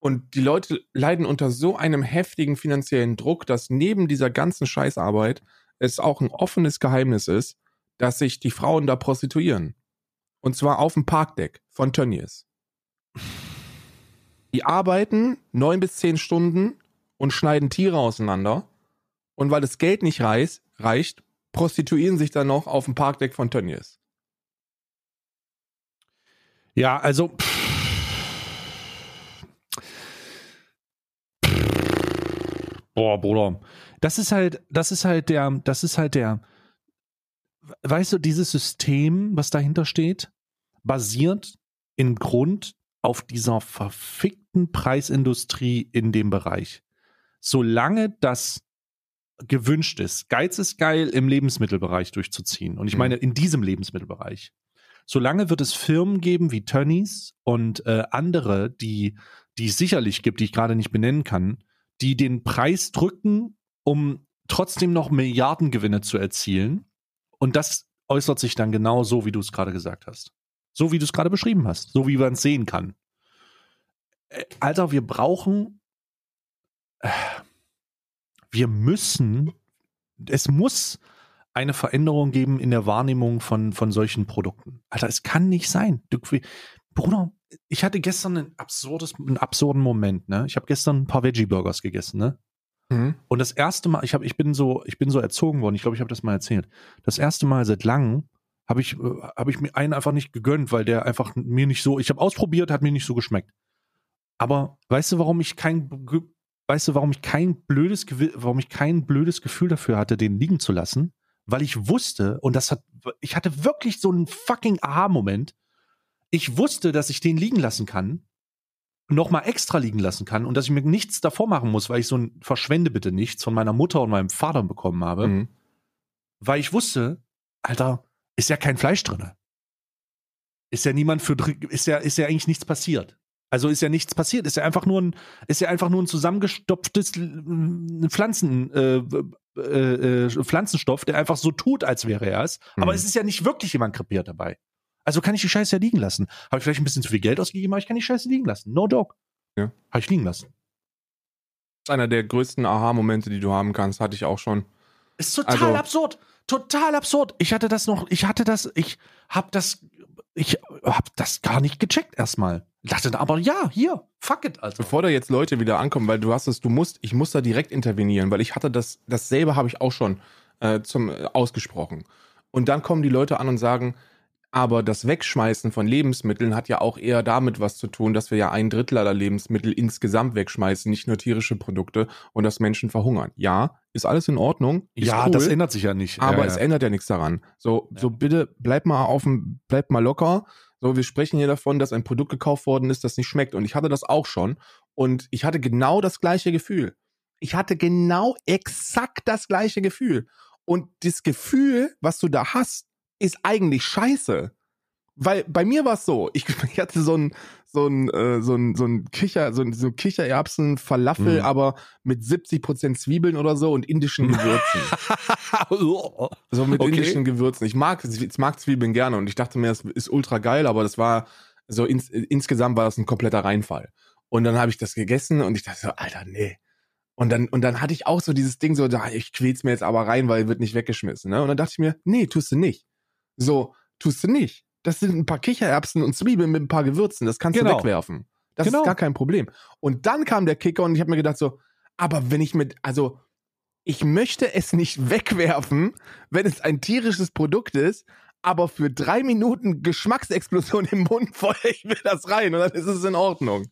Und die Leute leiden unter so einem heftigen finanziellen Druck, dass neben dieser ganzen Scheißarbeit es auch ein offenes Geheimnis ist, dass sich die Frauen da prostituieren. Und zwar auf dem Parkdeck von Tönnies. Die arbeiten neun bis zehn Stunden und schneiden Tiere auseinander. Und weil das Geld nicht reicht, reicht prostituieren sich dann noch auf dem Parkdeck von Tönnies. Ja, also. Boah, Bruder. Das ist halt, das ist halt der, das ist halt der, weißt du, dieses System, was dahinter steht, basiert im Grund auf dieser verfickten Preisindustrie in dem Bereich. Solange das gewünscht ist, Geiz ist geil im Lebensmittelbereich durchzuziehen. Und ich Mhm. meine, in diesem Lebensmittelbereich. Solange wird es Firmen geben wie Tönnies und äh, andere, die, die es sicherlich gibt, die ich gerade nicht benennen kann, die den Preis drücken, um trotzdem noch Milliardengewinne zu erzielen. Und das äußert sich dann genau so, wie du es gerade gesagt hast. So wie du es gerade beschrieben hast. So wie man es sehen kann. Äh, Alter, wir brauchen. äh, Wir müssen. Es muss eine Veränderung geben in der Wahrnehmung von, von solchen Produkten. Alter, es kann nicht sein. Du, Bruder, ich hatte gestern ein absurdes, einen absurden Moment, ne? Ich habe gestern ein paar Veggie-Burgers gegessen, ne? Mhm. Und das erste Mal, ich habe, ich bin so, ich bin so erzogen worden. Ich glaube, ich habe das mal erzählt. Das erste Mal seit langem habe ich, äh, habe ich mir einen einfach nicht gegönnt, weil der einfach mir nicht so. Ich habe ausprobiert, hat mir nicht so geschmeckt. Aber weißt du, warum ich kein, weißt du, warum ich kein blödes, warum ich kein blödes Gefühl dafür hatte, den liegen zu lassen? Weil ich wusste und das hat, ich hatte wirklich so einen fucking Aha-Moment. Ich wusste, dass ich den liegen lassen kann noch mal extra liegen lassen kann und dass ich mir nichts davor machen muss, weil ich so ein verschwende bitte nichts von meiner Mutter und meinem Vater bekommen habe, Mhm. weil ich wusste, Alter, ist ja kein Fleisch drinne. Ist ja niemand für ist ja ist ja eigentlich nichts passiert. Also ist ja nichts passiert, ist ja einfach nur ein ist ja einfach nur ein zusammengestopftes äh, Pflanzen äh, äh, äh, Pflanzenstoff, der einfach so tut, als wäre er es, aber Mhm. es ist ja nicht wirklich jemand krepiert dabei. Also kann ich die Scheiße ja liegen lassen. Habe ich vielleicht ein bisschen zu viel Geld ausgegeben, aber ich kann die Scheiße liegen lassen. No joke. Ja. Habe ich liegen lassen. Das ist einer der größten Aha-Momente, die du haben kannst, hatte ich auch schon. Ist total Also- absurd. Total absurd. Ich hatte das noch, ich hatte das, ich hab das, ich hab das gar nicht gecheckt erstmal. Dachte aber, ja, hier, fuck it, also. Bevor da jetzt Leute wieder ankommen, weil du hast es, du musst, ich muss da direkt intervenieren, weil ich hatte das, dasselbe habe ich auch schon äh, zum äh, ausgesprochen. Und dann kommen die Leute an und sagen, aber das Wegschmeißen von Lebensmitteln hat ja auch eher damit was zu tun, dass wir ja ein Drittel aller Lebensmittel insgesamt wegschmeißen, nicht nur tierische Produkte und dass Menschen verhungern. Ja, ist alles in Ordnung. Ja, cool, das ändert sich ja nicht. aber ja, es ja. ändert ja nichts daran. So, Ja. so bitte bleib mal auf dem, bleib mal locker. So, wir sprechen hier davon, dass ein Produkt gekauft worden ist, das nicht schmeckt. Und ich hatte das auch schon. Und ich hatte genau das gleiche Gefühl. Ich hatte genau exakt das gleiche Gefühl. Und das Gefühl, was du da hast, ist eigentlich scheiße. Weil bei mir war es so, ich, ich hatte so ein, so ein, äh, so ein, so ein Kicher, so ein, so ein Kichererbsen, Falafel, Mhm. aber mit 70% Zwiebeln oder so und indischen Gewürzen. So mit Okay. indischen Gewürzen. Ich mag, ich mag Zwiebeln gerne und ich dachte mir, das ist ultra geil, aber das war so ins, insgesamt war das ein kompletter Reinfall. Und dann habe ich das gegessen und ich dachte so, Alter, nee. Und dann, und dann hatte ich auch so dieses Ding so, da, ich quäl's mir jetzt aber rein, weil wird nicht weggeschmissen. Ne? Und dann dachte ich mir, nee, tust du nicht. So, tust du nicht. Das sind ein paar Kichererbsen und Zwiebeln mit ein paar Gewürzen. Das kannst Genau. du wegwerfen. Das Genau. ist gar kein Problem. Und dann kam der Kicker und ich habe mir gedacht so, aber wenn ich mit, also ich möchte es nicht wegwerfen, wenn es ein tierisches Produkt ist, aber für drei Minuten Geschmacksexplosion im Mund feuer ich mir das rein und dann ist es in Ordnung.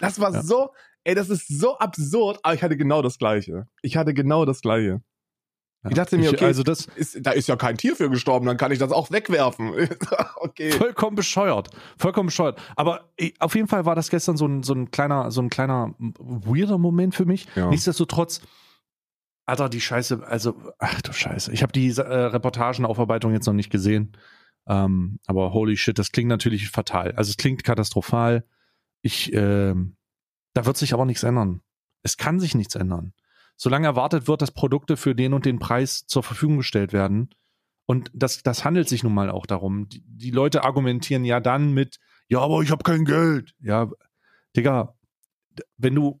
Das war Ja. so, ey, das ist so absurd, aber ich hatte genau das Gleiche. Ich hatte genau das Gleiche. Ich dachte mir, okay, also das ist, da ist ja kein Tier für gestorben, dann kann ich das auch wegwerfen. okay. vollkommen bescheuert, vollkommen bescheuert. Aber eh, auf jeden Fall war das gestern so ein so ein kleiner so ein kleiner weirder Moment für mich. Ja. Nichtsdestotrotz, Alter, die Scheiße, also ach du Scheiße, ich habe die äh, Reportagenaufarbeitung jetzt noch nicht gesehen. Ähm, aber holy shit, das klingt natürlich fatal. Also es klingt katastrophal. Ich, ähm, da wird sich aber nichts ändern. Es kann sich nichts ändern. Solange erwartet wird, dass Produkte für den und den Preis zur Verfügung gestellt werden, und das, das handelt sich nun mal auch darum. Die, die Leute argumentieren ja dann mit, ja, aber ich habe kein Geld. Ja, Digga, wenn du,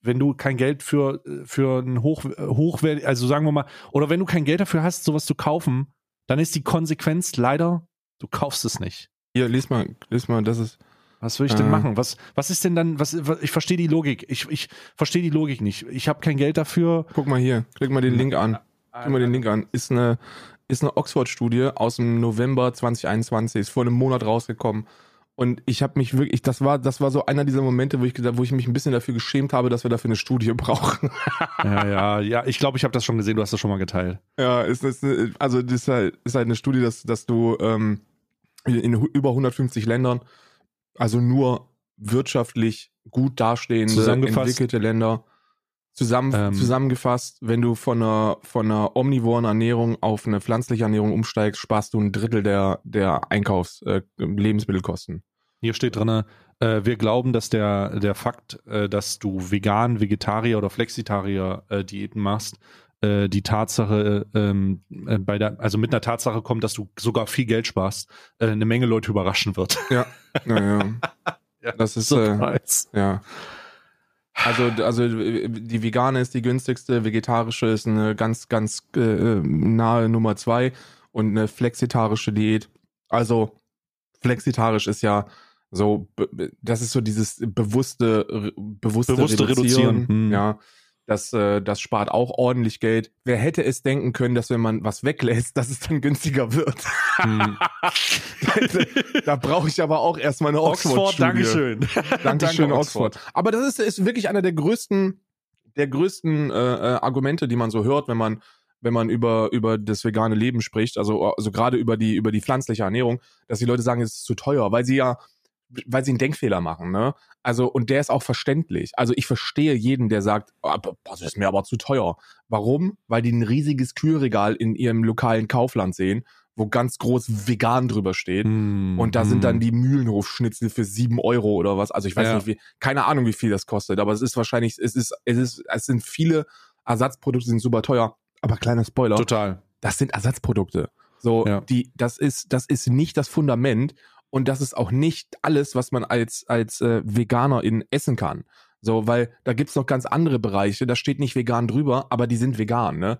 wenn du kein Geld für, für ein hoch, hochwertig, also sagen wir mal, oder wenn du kein Geld dafür hast, sowas zu kaufen, dann ist die Konsequenz leider, du kaufst es nicht. Hier, lies mal, lies mal, das ist. Was will ich denn Äh. machen? Was, was ist denn dann, was, was ich verstehe die Logik. Ich, ich verstehe die Logik nicht. Ich habe kein Geld dafür. Guck mal hier, klick mal den Link an. Klick mal den Link an. Ist eine, ist eine Oxford-Studie aus dem November 2021, ist vor einem Monat rausgekommen. Und ich habe mich wirklich, das war, das war so einer dieser Momente, wo ich, wo ich mich ein bisschen dafür geschämt habe, dass wir dafür eine Studie brauchen. ja, ja, ja. Ich glaube, ich habe das schon gesehen. Du hast das schon mal geteilt. Ja, ist, ist, also das ist halt, ist halt eine Studie, dass, dass du ähm, in über 150 Ländern, also nur wirtschaftlich gut dastehende, entwickelte Länder, zusammen, ähm, zusammengefasst, wenn du von einer, von einer omnivoren Ernährung auf eine pflanzliche Ernährung umsteigst, sparst du ein Drittel der, der Einkaufs-, äh, Lebensmittelkosten. Hier steht drin, äh, wir glauben, dass der, der Fakt, äh, dass du vegan, Vegetarier oder Flexitarier äh, Diäten machst, äh, die Tatsache ähm, äh, bei der, also mit einer Tatsache kommt, dass du sogar viel Geld sparst, äh, eine Menge Leute überraschen wird. Ja, ja, ja. ja das ist äh, ja. Also, also die vegane ist die günstigste, vegetarische ist eine ganz, ganz äh, nahe Nummer zwei und eine flexitarische Diät. Also flexitarisch ist ja so, das ist so dieses bewusste, bewusste, bewusste Reduzieren. reduzieren. Hm. Ja, das, äh, das spart auch ordentlich Geld. Wer hätte es denken können, dass wenn man was weglässt, dass es dann günstiger wird? Hm. da, da brauche ich aber auch erstmal eine Oxford. Oxford Dankeschön. Dankeschön, Danke, Oxford. Aber das ist, ist wirklich einer der größten, der größten äh, äh, Argumente, die man so hört, wenn man wenn man über über das vegane Leben spricht, also also gerade über die über die pflanzliche Ernährung, dass die Leute sagen, es ist zu teuer, weil sie ja weil sie einen Denkfehler machen, ne? Also, und der ist auch verständlich. Also, ich verstehe jeden, der sagt, oh, das ist mir aber zu teuer. Warum? Weil die ein riesiges Kühlregal in ihrem lokalen Kaufland sehen, wo ganz groß vegan drüber steht. Mm, und da mm. sind dann hm. die Mühlenhofschnitzel für sieben Euro oder was. Also, ich weiß ja. nicht, wie, keine Ahnung, wie viel das kostet, aber es ist wahrscheinlich, es ist, es ist, es sind viele Ersatzprodukte, sind super teuer. Aber kleiner Spoiler. Total. Das sind Ersatzprodukte. So, ja. die, das ist, das ist nicht das Fundament und das ist auch nicht alles, was man als, als äh, Veganerin essen kann. So, weil da gibt's noch ganz andere Bereiche, da steht nicht vegan drüber, aber die sind vegan, ne?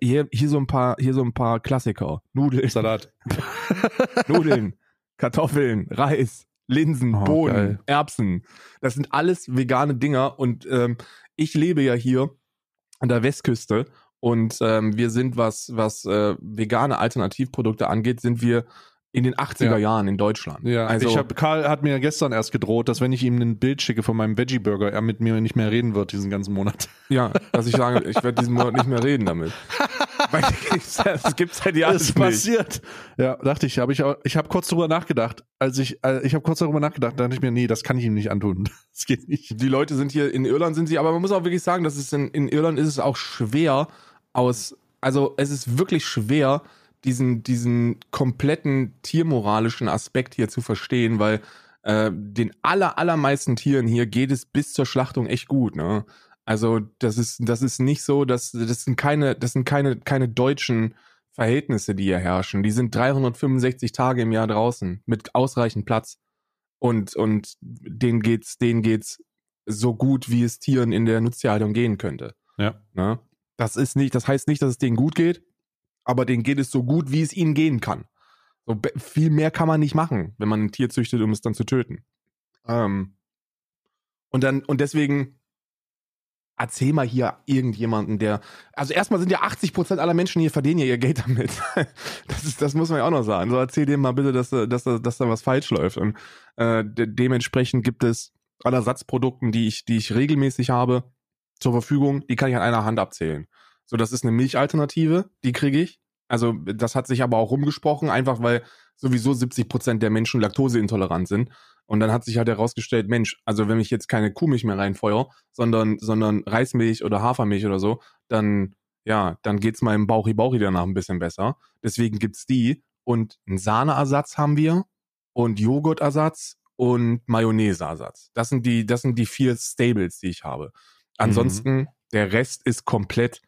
Hier, hier so ein paar, hier so ein paar Klassiker. Nudeln. Salat. Nudeln, Kartoffeln, Reis, Linsen, oh, Bohnen, geil. Erbsen. Das sind alles vegane Dinger und ähm, ich lebe ja hier an der Westküste und ähm, wir sind, was, was äh, vegane Alternativprodukte angeht, sind wir in den 80er ja. Jahren in Deutschland. Ja, also ich hab, Karl hat mir gestern erst gedroht, dass wenn ich ihm ein Bild schicke von meinem Veggie Burger, er mit mir nicht mehr reden wird diesen ganzen Monat. Ja, dass ich sage, ich werde diesen Monat nicht mehr reden damit. Weil das gibt's ja die alles passiert. Ja, dachte ich, habe ich ich habe kurz darüber nachgedacht. Als ich äh, ich habe kurz darüber nachgedacht, dachte ich mir, nee, das kann ich ihm nicht antun. Das geht nicht. Die Leute sind hier in Irland sind sie, aber man muss auch wirklich sagen, dass es in, in Irland ist es auch schwer aus also es ist wirklich schwer diesen, diesen kompletten tiermoralischen Aspekt hier zu verstehen, weil äh, den aller, allermeisten Tieren hier geht es bis zur Schlachtung echt gut, ne? Also, das ist, das ist nicht so, dass, das sind keine, das sind keine, keine deutschen Verhältnisse, die hier herrschen. Die sind 365 Tage im Jahr draußen mit ausreichend Platz. Und, und denen geht's, denen geht's so gut, wie es Tieren in der Nutztierhaltung gehen könnte. Ja. Ne? Das ist nicht, das heißt nicht, dass es denen gut geht aber denen geht es so gut, wie es ihnen gehen kann. So viel mehr kann man nicht machen, wenn man ein Tier züchtet, um es dann zu töten. Ähm, und dann, und deswegen erzähl mal hier irgendjemanden, der, also erstmal sind ja 80 Prozent aller Menschen hier verdienen ja ihr Geld damit. Das ist, das muss man ja auch noch sagen. So erzähl dem mal bitte, dass, dass, dass, dass da was falsch läuft. Und äh, de dementsprechend gibt es an Ersatzprodukten, die ich, die ich regelmäßig habe, zur Verfügung, die kann ich an einer Hand abzählen. So, das ist eine Milchalternative, die kriege ich. Also das hat sich aber auch rumgesprochen, einfach weil sowieso 70 Prozent der Menschen laktoseintolerant sind. Und dann hat sich halt herausgestellt, Mensch, also wenn ich jetzt keine Kuhmilch mehr reinfeuer, sondern, sondern Reismilch oder Hafermilch oder so, dann, ja, dann geht's meinem Bauchi-Bauchi danach ein bisschen besser. Deswegen gibt's die. Und einen Sahneersatz haben wir und Joghurtersatz und Mayonnaiseersatz. Das sind die, das sind die vier Stables, die ich habe. Mhm. Ansonsten, mhm. der Rest ist komplett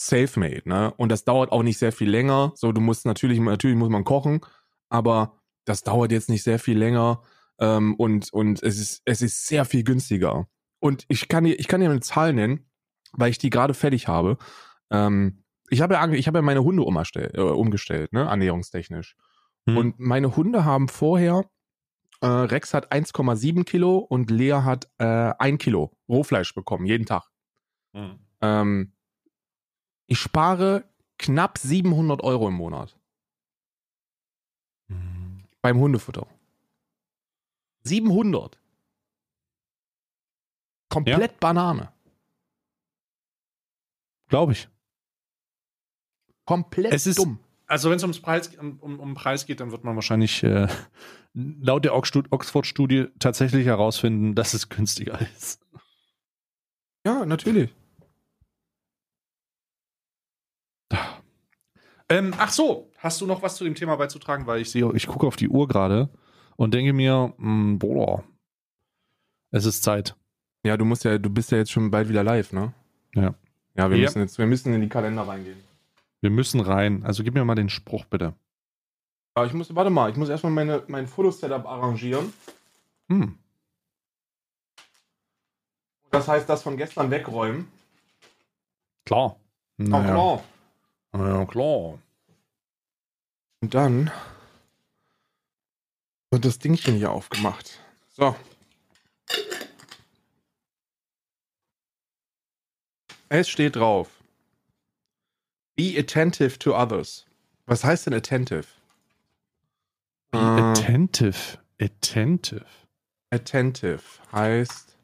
self-made, ne? Und das dauert auch nicht sehr viel länger. So, du musst natürlich, natürlich muss man kochen, aber das dauert jetzt nicht sehr viel länger. Ähm, und, und es ist, es ist sehr viel günstiger. Und ich kann dir, ich kann dir eine Zahl nennen, weil ich die gerade fertig habe. Ähm, ich habe ja, ich habe ja meine Hunde umgestellt, äh, umgestellt, ne, ernährungstechnisch. Hm. Und meine Hunde haben vorher, äh, Rex hat 1,7 Kilo und Lea hat äh, 1 Kilo Rohfleisch bekommen, jeden Tag. Hm. Ähm, ich spare knapp 700 Euro im Monat. Mhm. Beim Hundefutter. 700. Komplett Banane. Glaube ich. Komplett Es ist- dumm. Also wenn es ums Preis, um, um, um Preis geht, dann wird man wahrscheinlich äh, laut der Oxford-Studie tatsächlich herausfinden, dass es günstiger ist. Ja, natürlich. Ähm, ach so, hast du noch was zu dem Thema beizutragen? Weil ich sehe, ich gucke auf die Uhr gerade und denke mir, mh, boah, es ist Zeit. Ja, du musst ja, du bist ja jetzt schon bald wieder live, ne? Ja. Ja, wir Ja. müssen jetzt, wir müssen in die Kalender reingehen. Wir müssen rein. Also gib mir mal den Spruch bitte. Aber ich muss, warte mal, ich muss erstmal meine, mein Fotosetup arrangieren. Hm. Das heißt, das von gestern wegräumen. Klar. Oh, Naja. klar. Ja, klar. Und dann wird das Dingchen hier aufgemacht. So. Es steht drauf. Be attentive to others. Was heißt denn attentive? Be Äh, attentive. Attentive. attentive heißt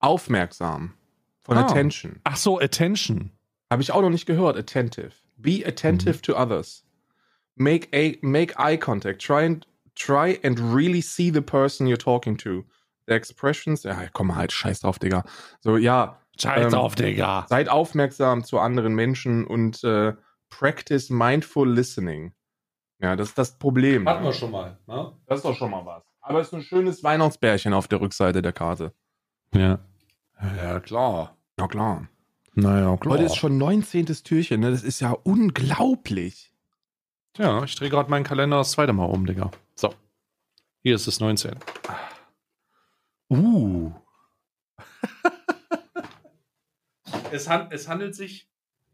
aufmerksam. Von Ah. attention. Ach so, attention. Habe ich auch noch nicht gehört. Attentive. Be attentive to others. Make a make eye contact. Try and try and really see the person you're talking to. The expressions. Ja, komm halt, scheiß drauf, Digga. So, ja, Scheiß Ähm, drauf, Digga. seid aufmerksam zu anderen Menschen und äh, practice mindful listening. Ja, das ist das Problem. Hatten wir schon mal. Ne? Das ist doch schon mal was. Aber es ist ein schönes Weihnachtsbärchen auf der Rückseite der Karte. Ja. Ja, klar. Na klar. Naja, klar. Heute ist schon 19. Türchen, ne? Das ist ja unglaublich. Ja, ich drehe gerade meinen Kalender das zweite Mal um, Digga. So. Hier ist es 19. Uh. es, han es handelt sich,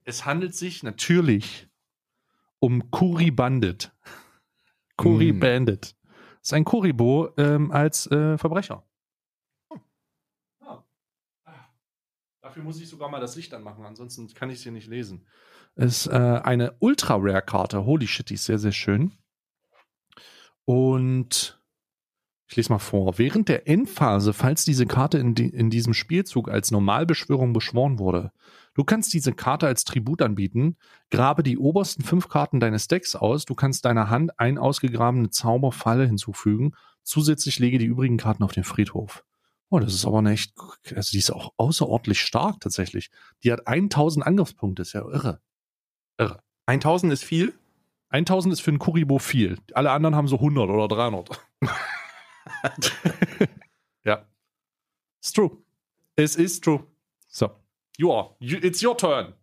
es handelt sich natürlich um Kuri Bandit. Kuri Mm. Bandit. Das ist ein Kuribo ähm, als äh, Verbrecher. Dafür muss ich sogar mal das Licht anmachen, ansonsten kann ich es hier nicht lesen. Es ist äh, eine Ultra-Rare-Karte. Holy shit, die ist sehr, sehr schön. Und ich lese mal vor. Während der Endphase, falls diese Karte in, die, in diesem Spielzug als Normalbeschwörung beschworen wurde, du kannst diese Karte als Tribut anbieten, grabe die obersten fünf Karten deines Decks aus, du kannst deiner Hand ein ausgegrabene Zauberfalle hinzufügen, zusätzlich lege die übrigen Karten auf den Friedhof. Oh, das ist aber eine echt, also die ist auch außerordentlich stark tatsächlich. Die hat 1000 Angriffspunkte, ist ja irre. 1000 ist viel. 1000 ist für einen Kuribo viel. Alle anderen haben so 100 oder 300. ja. It's true. Es ist true. So. You are. You, it's your turn.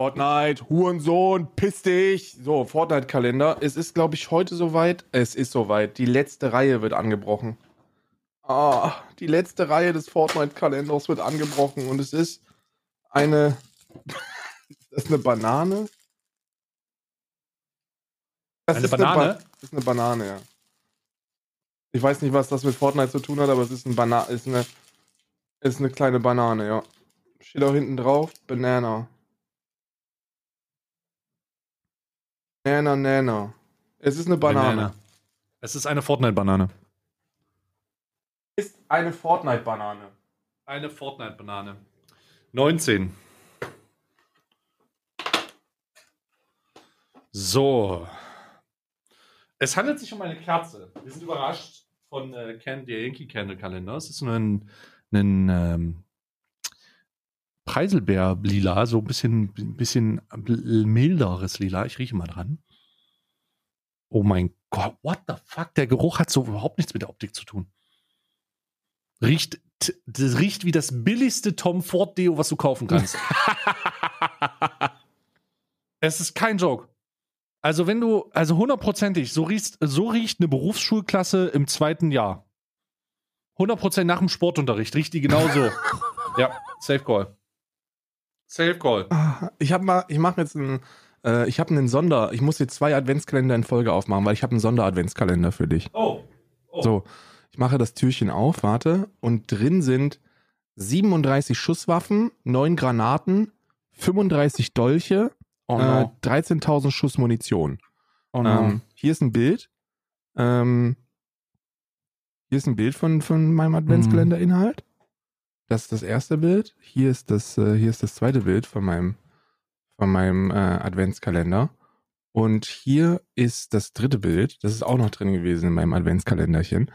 Fortnite, Hurensohn, piss dich. So, Fortnite-Kalender. Es ist, glaube ich, heute soweit. Es ist soweit. Die letzte Reihe wird angebrochen. Ah, die letzte Reihe des Fortnite-Kalenders wird angebrochen und es ist eine. das ist eine Banane. Das Eine ist Banane? Ba das ist eine Banane, ja. Ich weiß nicht, was das mit Fortnite zu tun hat, aber es ist, ein Bana ist, eine, ist eine kleine Banane, ja. Steht auch hinten drauf, Banana. Nana, Nana. Es ist eine Banane. Es ist eine Fortnite-Banane. Ist eine Fortnite-Banane. Eine Fortnite-Banane. 19. So. Es handelt sich um eine Kerze. Wir sind überrascht von äh, Can der Yankee Candle Kalender. Es ist nur ein, ein ähm, Preiselbeer-Lila, so ein bisschen, ein bisschen milderes Lila. Ich rieche mal dran. Oh mein Gott, what the fuck? Der Geruch hat so überhaupt nichts mit der Optik zu tun. Riecht, das riecht wie das billigste Tom Ford Deo, was du kaufen kannst. es ist kein Joke. Also wenn du, also hundertprozentig, so riecht, so riecht eine Berufsschulklasse im zweiten Jahr. 100% nach dem Sportunterricht, riecht die genauso. ja, Safe Call. Safe Call. Ah, Ich habe mal, ich mache jetzt einen, äh, ich habe einen Sonder, ich muss jetzt zwei Adventskalender in Folge aufmachen, weil ich habe einen Sonderadventskalender für dich. Oh. oh. So, ich mache das Türchen auf, warte, und drin sind 37 Schusswaffen, 9 Granaten, 35 Dolche, Oh äh, no. 13.000 Schuss Munition. oh no. Ähm, hier ist ein Bild. Ähm, Hier ist ein Bild von, von meinem Adventskalender-Inhalt. Das ist das erste Bild. Hier ist das, äh, hier ist das zweite Bild von meinem, von meinem äh, Adventskalender. Und hier ist das dritte Bild. Das ist auch noch drin gewesen in meinem Adventskalenderchen.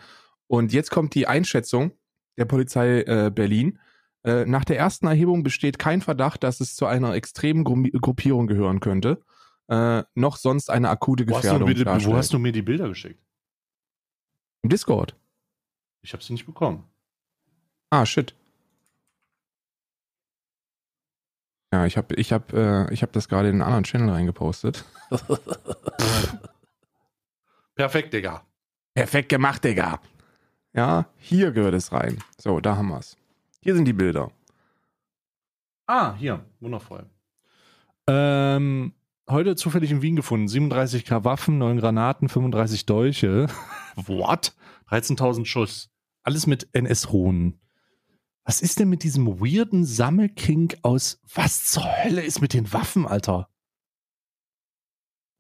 Und jetzt kommt die Einschätzung der Polizei äh, Berlin. Äh, nach der ersten Erhebung besteht kein Verdacht, dass es zu einer extremen Gru Gruppierung gehören könnte. Äh, noch sonst eine akute Wo hast, Gefährdung. bitte, wo hast du mir die Bilder geschickt? Im Discord. Ich habe sie nicht bekommen. Ah, shit. Ja, ich habe ich hab, äh, ich hab das gerade in einen anderen Channel reingepostet. Perfekt, Digga. Perfekt gemacht, Digga. Ja, hier gehört es rein. So, da haben wir's. Hier sind die Bilder. Ah, hier. Wundervoll. Ähm, heute zufällig in Wien gefunden. 37k Waffen, 9 Granaten, 35 Dolche. What? 13.000 Schuss. Alles mit NS-Ruhen. Was ist denn mit diesem weirden Sammelkink aus... Was zur Hölle ist mit den Waffen, Alter?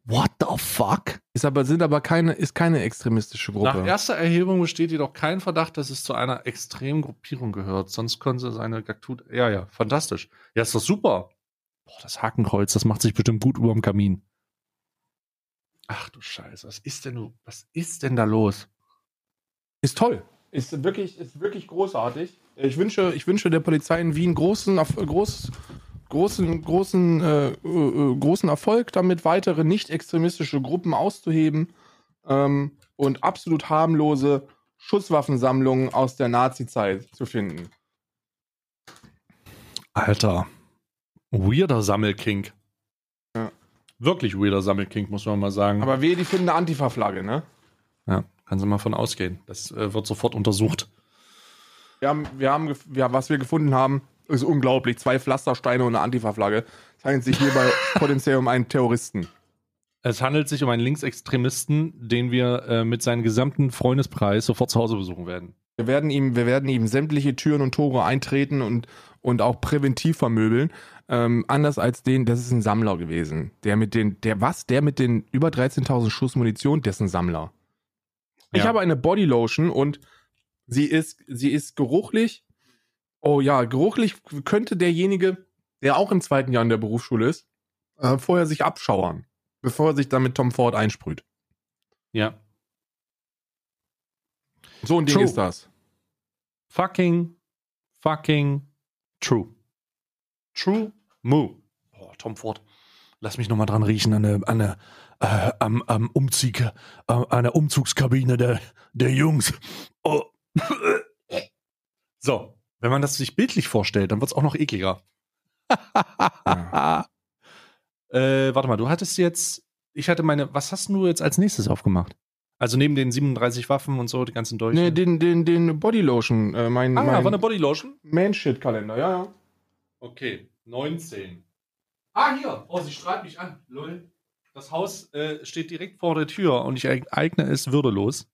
What the fuck? Ist aber, sind aber keine, ist keine extremistische Nach Gruppe. erster Erhebung besteht jedoch kein Verdacht, dass es zu einer extremen Gruppierung gehört. Sonst könnte es eine Gaktut. Ja, ja, fantastisch. Ja, ist doch super. Boah, das Hakenkreuz, das macht sich bestimmt gut über dem Kamin. Ach du Scheiße, was ist denn, was ist denn da los? Ist toll. Ist wirklich, ist wirklich großartig. Ich wünsche, ich wünsche der Polizei in Wien großen, Erf- äh, groß, großen, großen, äh, äh, äh, großen Erfolg damit, weitere nicht extremistische Gruppen auszuheben ähm, und absolut harmlose Schusswaffensammlungen aus der Nazi-Zeit zu finden. Alter, weirder Sammelkink. Ja. Wirklich weirder Sammelkink, muss man mal sagen. Aber wehe, die finden eine Antifa-Flagge, ne? ja, kann sie mal von ausgehen. Das äh, wird sofort untersucht. Wir haben, wir haben, ja, was wir gefunden haben, ist unglaublich. Zwei Pflastersteine und eine Antifa-Flagge. Es handelt sich hierbei potenziell um einen Terroristen. Es handelt sich um einen Linksextremisten, den wir äh, mit seinem gesamten Freundespreis sofort zu Hause besuchen werden. Wir werden ihm, wir werden ihm sämtliche Türen und Tore eintreten und, und auch präventiv vermöbeln. Ähm, anders als den, das ist ein Sammler gewesen. Der mit den, der was? Der mit den über 13.000 Schuss Munition, der ist ein Sammler. Ich Ja. habe eine Bodylotion und sie ist, sie ist geruchlich. Oh ja, geruchlich könnte derjenige, der auch im zweiten Jahr in der Berufsschule ist, äh, vorher sich abschauern, bevor er sich dann mit Tom Ford einsprüht. Ja. So ein Ding True. ist das. Fucking, fucking true. True Moo. Boah, Tom Ford. Lass mich nochmal dran riechen an der, an der, äh, am, am Umzug, äh, an der Umzugskabine der, der Jungs. Oh. So, wenn man das sich bildlich vorstellt, dann wird es auch noch ekliger. äh, warte mal, du hattest jetzt, ich hatte meine, was hast du jetzt als nächstes aufgemacht? Also neben den 37 Waffen und so, die ganzen Dolche. Nee, den, den, den Bodylotion, äh, mein, ah, mein war eine Bodylotion? Man-Shit-Kalender, ja, ja. Okay, 19. Ah, hier. Oh, sie strahlt mich an. Lol. Das Haus äh, steht direkt vor der Tür und ich eigne es würdelos.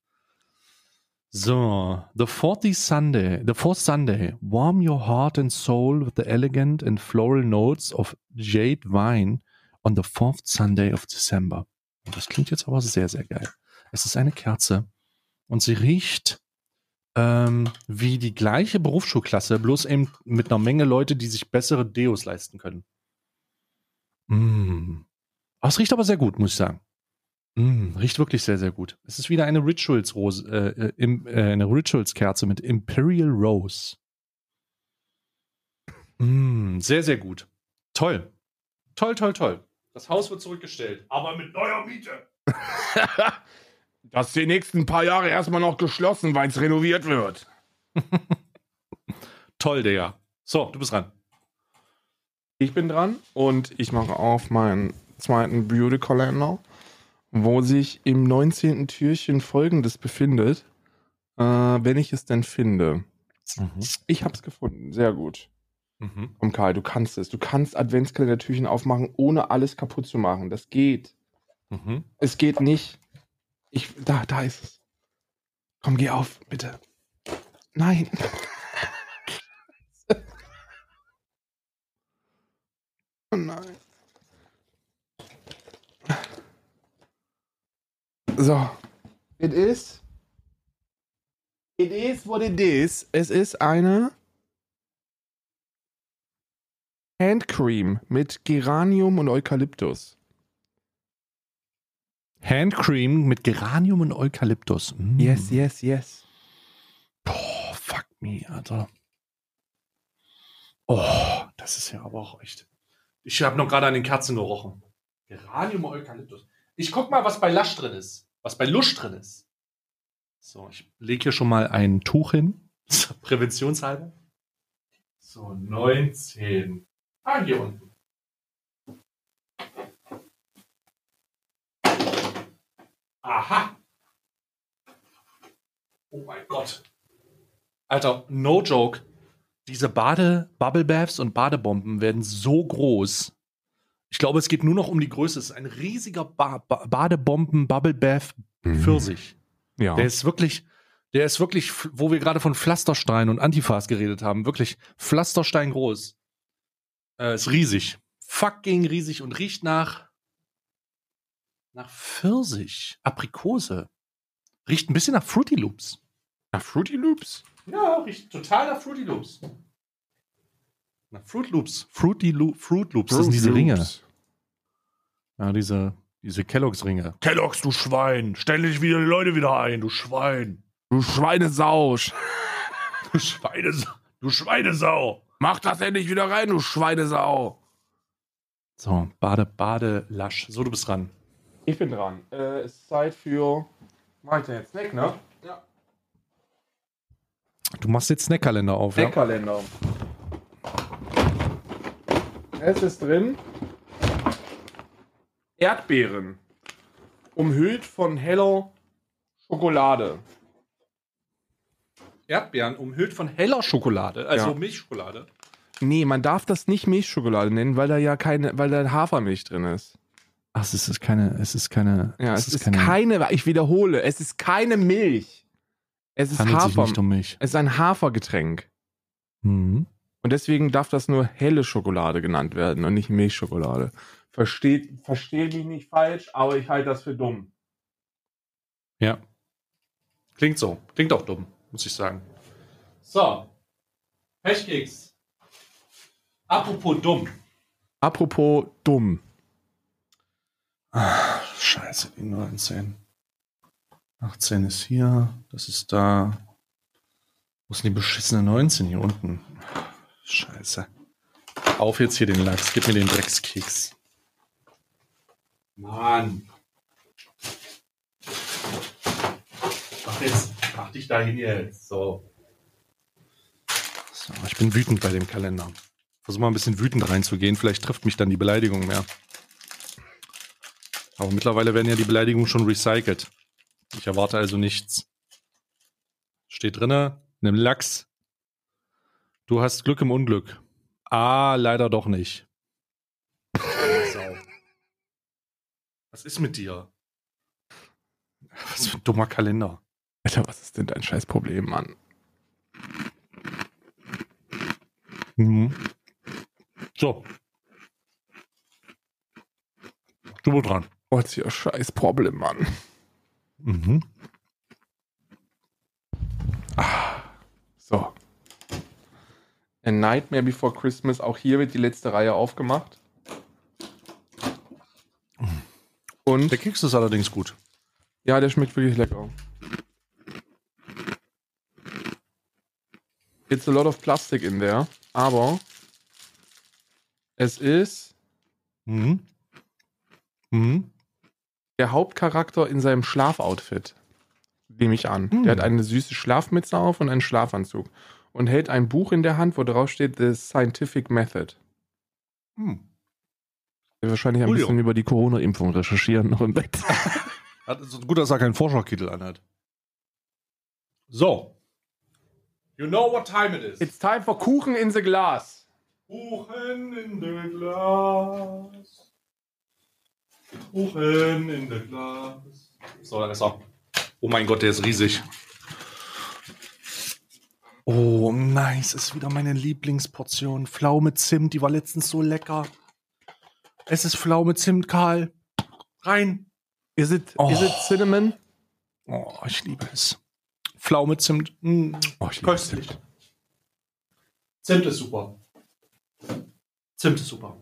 So, the 40th Sunday, the fourth Sunday, warm your heart and soul with the elegant and floral notes of jade wine on the fourth Sunday of December. Und Das klingt jetzt aber sehr, sehr geil. Es ist eine Kerze und sie riecht ähm, wie die gleiche Berufsschulklasse, bloß eben mit einer Menge Leute, die sich bessere Deos leisten können. Mm. Aber es riecht aber sehr gut, muss ich sagen. Mm, riecht wirklich sehr, sehr gut. Es ist wieder eine Rituals Rose, äh, äh, im, äh, eine Rituals Kerze mit Imperial Rose. Mm, sehr, sehr gut. Toll. Toll, toll, toll. Das Haus wird zurückgestellt. Aber mit neuer Miete. Das ist die nächsten paar Jahre erstmal noch geschlossen, weil es renoviert wird. Toll, Digga. So, du bist dran. Ich bin dran und ich mache auf meinen zweiten Beauty-Kalender, wo sich im 19. Türchen folgendes befindet, äh, wenn ich es denn finde. Ich habe es gefunden, sehr gut. Mhm. Komm Karl, du kannst es. Du kannst Adventskalender-Türchen aufmachen, ohne alles kaputt zu machen. Das geht. Mhm. Es geht nicht. Ich, da, da ist es. Komm, geh auf, bitte. Nein. oh nein. So. It is. It is what it is. Es ist eine Handcream mit Geranium und Eukalyptus. Handcream mit Geranium und Eukalyptus. Mm. Yes, yes, yes. Boah, fuck me, Alter. Oh, das ist ja aber auch echt. Ich habe noch gerade an den Kerzen gerochen. Geranium und Eukalyptus. Ich guck mal, was bei Lush drin ist. Was bei Lush drin ist. So, ich lege hier schon mal ein Tuch hin. Präventionshalber. So, 19. Ah, hier unten. Aha. Oh mein Gott. Alter, no joke. Diese Bade, Bubble Baths und Badebomben werden so groß. Ich glaube, es geht nur noch um die Größe. Es ist ein riesiger ba ba Badebomben Bubble Bath Pfirsich. Ja. Der ist wirklich, der ist wirklich, wo wir gerade von Pflasterstein und Antifas geredet haben, wirklich Pflasterstein groß. Äh, ist riesig. Fucking riesig und riecht nach, nach Pfirsich, Aprikose. Riecht ein bisschen nach Fruity Loops. Nach Fruity Loops? Ja, riecht total nach Fruity Loops. Nach Fruit Loops. Fruity Lo Fruit Loops, das sind diese Ringe. Ja, diese, diese Kelloggs Ringe. Kelloggs, du Schwein. Stell dich wieder die Leute wieder ein, du Schwein. Du Schweinesausch. Du Schweinesau. Du Schweinesau. Mach das endlich wieder rein, du Schweinesau. So, Bade, Bade, Lasch. So, du bist dran. Ich bin dran. Äh, es ist Zeit für. Mach ich denn jetzt Snack, ne? Ja. Du machst jetzt Snackkalender auf, ja? Es ist drin. Erdbeeren. Umhüllt von heller Schokolade. Erdbeeren umhüllt von heller Schokolade, also Ja. Milchschokolade. Nee, man darf das nicht Milchschokolade nennen, weil da ja keine, weil da Hafermilch drin ist. Ach, es ist keine, es ist keine, Ja, es, ist, keine, ich wiederhole, es ist keine Milch. Es ist handelt sich Hafer. nicht um Milch. Es ist ein Hafergetränk. Mhm. Und deswegen darf das nur helle Schokolade genannt werden und nicht Milchschokolade. Versteht, versteht mich nicht falsch, aber ich halte das für dumm. Ja. Klingt so. Klingt auch dumm, muss ich sagen. So. Pechkeks. Apropos dumm. Apropos dumm. Ah, scheiße, die 19. 18 ist hier, das ist da. Wo ist denn die beschissene 19 hier unten? Scheiße. Auf jetzt hier den Lachs, gib mir den Dreckskeks. Mann. Mach jetzt, mach dich dahin jetzt. So. So, ich bin wütend bei dem Kalender. Versuch mal ein bisschen wütend reinzugehen, vielleicht trifft mich dann die Beleidigung mehr. Aber mittlerweile werden ja die Beleidigungen schon recycelt. Ich erwarte also nichts. Steht drinne, nimm Lachs. Du hast Glück im Unglück. Ah, leider doch nicht. Sau. Was ist mit dir? Was für ein dummer Kalender. Alter, was ist denn dein scheiß Problem, Mann? Mhm. So. Du bist dran. What's your scheiß Problem, Mann? Mhm. So. A Nightmare Before Christmas. Auch hier wird die letzte Reihe aufgemacht. Und Der Keks ist allerdings gut. ja, der schmeckt wirklich lecker. It's a lot of plastic in there, aber es ist Mhm. Mhm. der Hauptcharakter in seinem Schlafoutfit. Nehme ich an. Hm. Der hat eine süße Schlafmütze auf und einen Schlafanzug. Und hält ein Buch in der Hand, wo drauf steht The Scientific Method. Hm. Wahrscheinlich ein Cool, bisschen über die Corona-Impfung recherchieren noch im Bett. Gut, dass er keinen Forscherkittel anhat. So. You know what time it is. It's time for Kuchen in the Glass. Kuchen in the Glas. Kuchen in the Glas. So, dann ist er. Oh mein Gott, der ist riesig. Oh, nice. Ist wieder meine Lieblingsportion. Pflaume Zimt, die war letztens so lecker. Es ist Pflaume Zimt, Karl. Rein. Is it, Oh. is it cinnamon? Oh, ich liebe es. Pflaume, Zimt. Mm, Oh, ich liebe köstlich. Zimt ist super. Zimt ist super.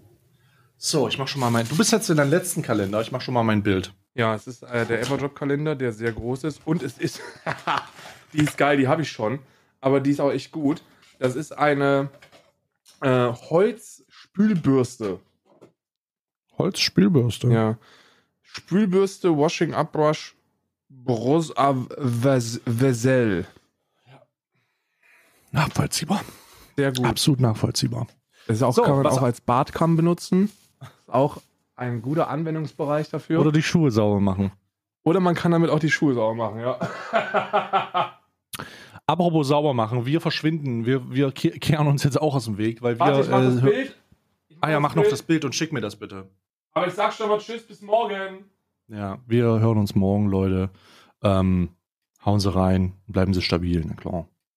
So, ich mach schon mal mein. Du bist jetzt in deinem letzten Kalender. Ich mach schon mal mein Bild. Ja, es ist äh, der Everdrop-Kalender, der sehr groß ist. Und es ist. die ist geil, die habe ich schon. Aber die ist auch echt gut. Das ist eine äh, Holzspülbürste. Holzspülbürste. Ja. Spülbürste, Washing Up Brush, Bros à Ves- Vaisselle. Nachvollziehbar. Sehr gut. Absolut nachvollziehbar. Das auch, So, kann man auch als Badkamm benutzen. Ist auch ein guter Anwendungsbereich dafür. Oder Oder, die Schuhe sauber machen. man kann damit auch die Schuhe sauber machen, ja. Apropos sauber machen, wir verschwinden. Wir, wir ke- kehren uns jetzt auch aus dem Weg, weil wir. Warte, ich mach das äh, Bild. Ich ah ja, mach noch Bild. das Bild und schick mir das bitte. Aber ich sag schon mal Tschüss, bis morgen. Ja, wir hören uns morgen, Leute. Ähm, hauen Sie rein, bleiben Sie stabil, na klar.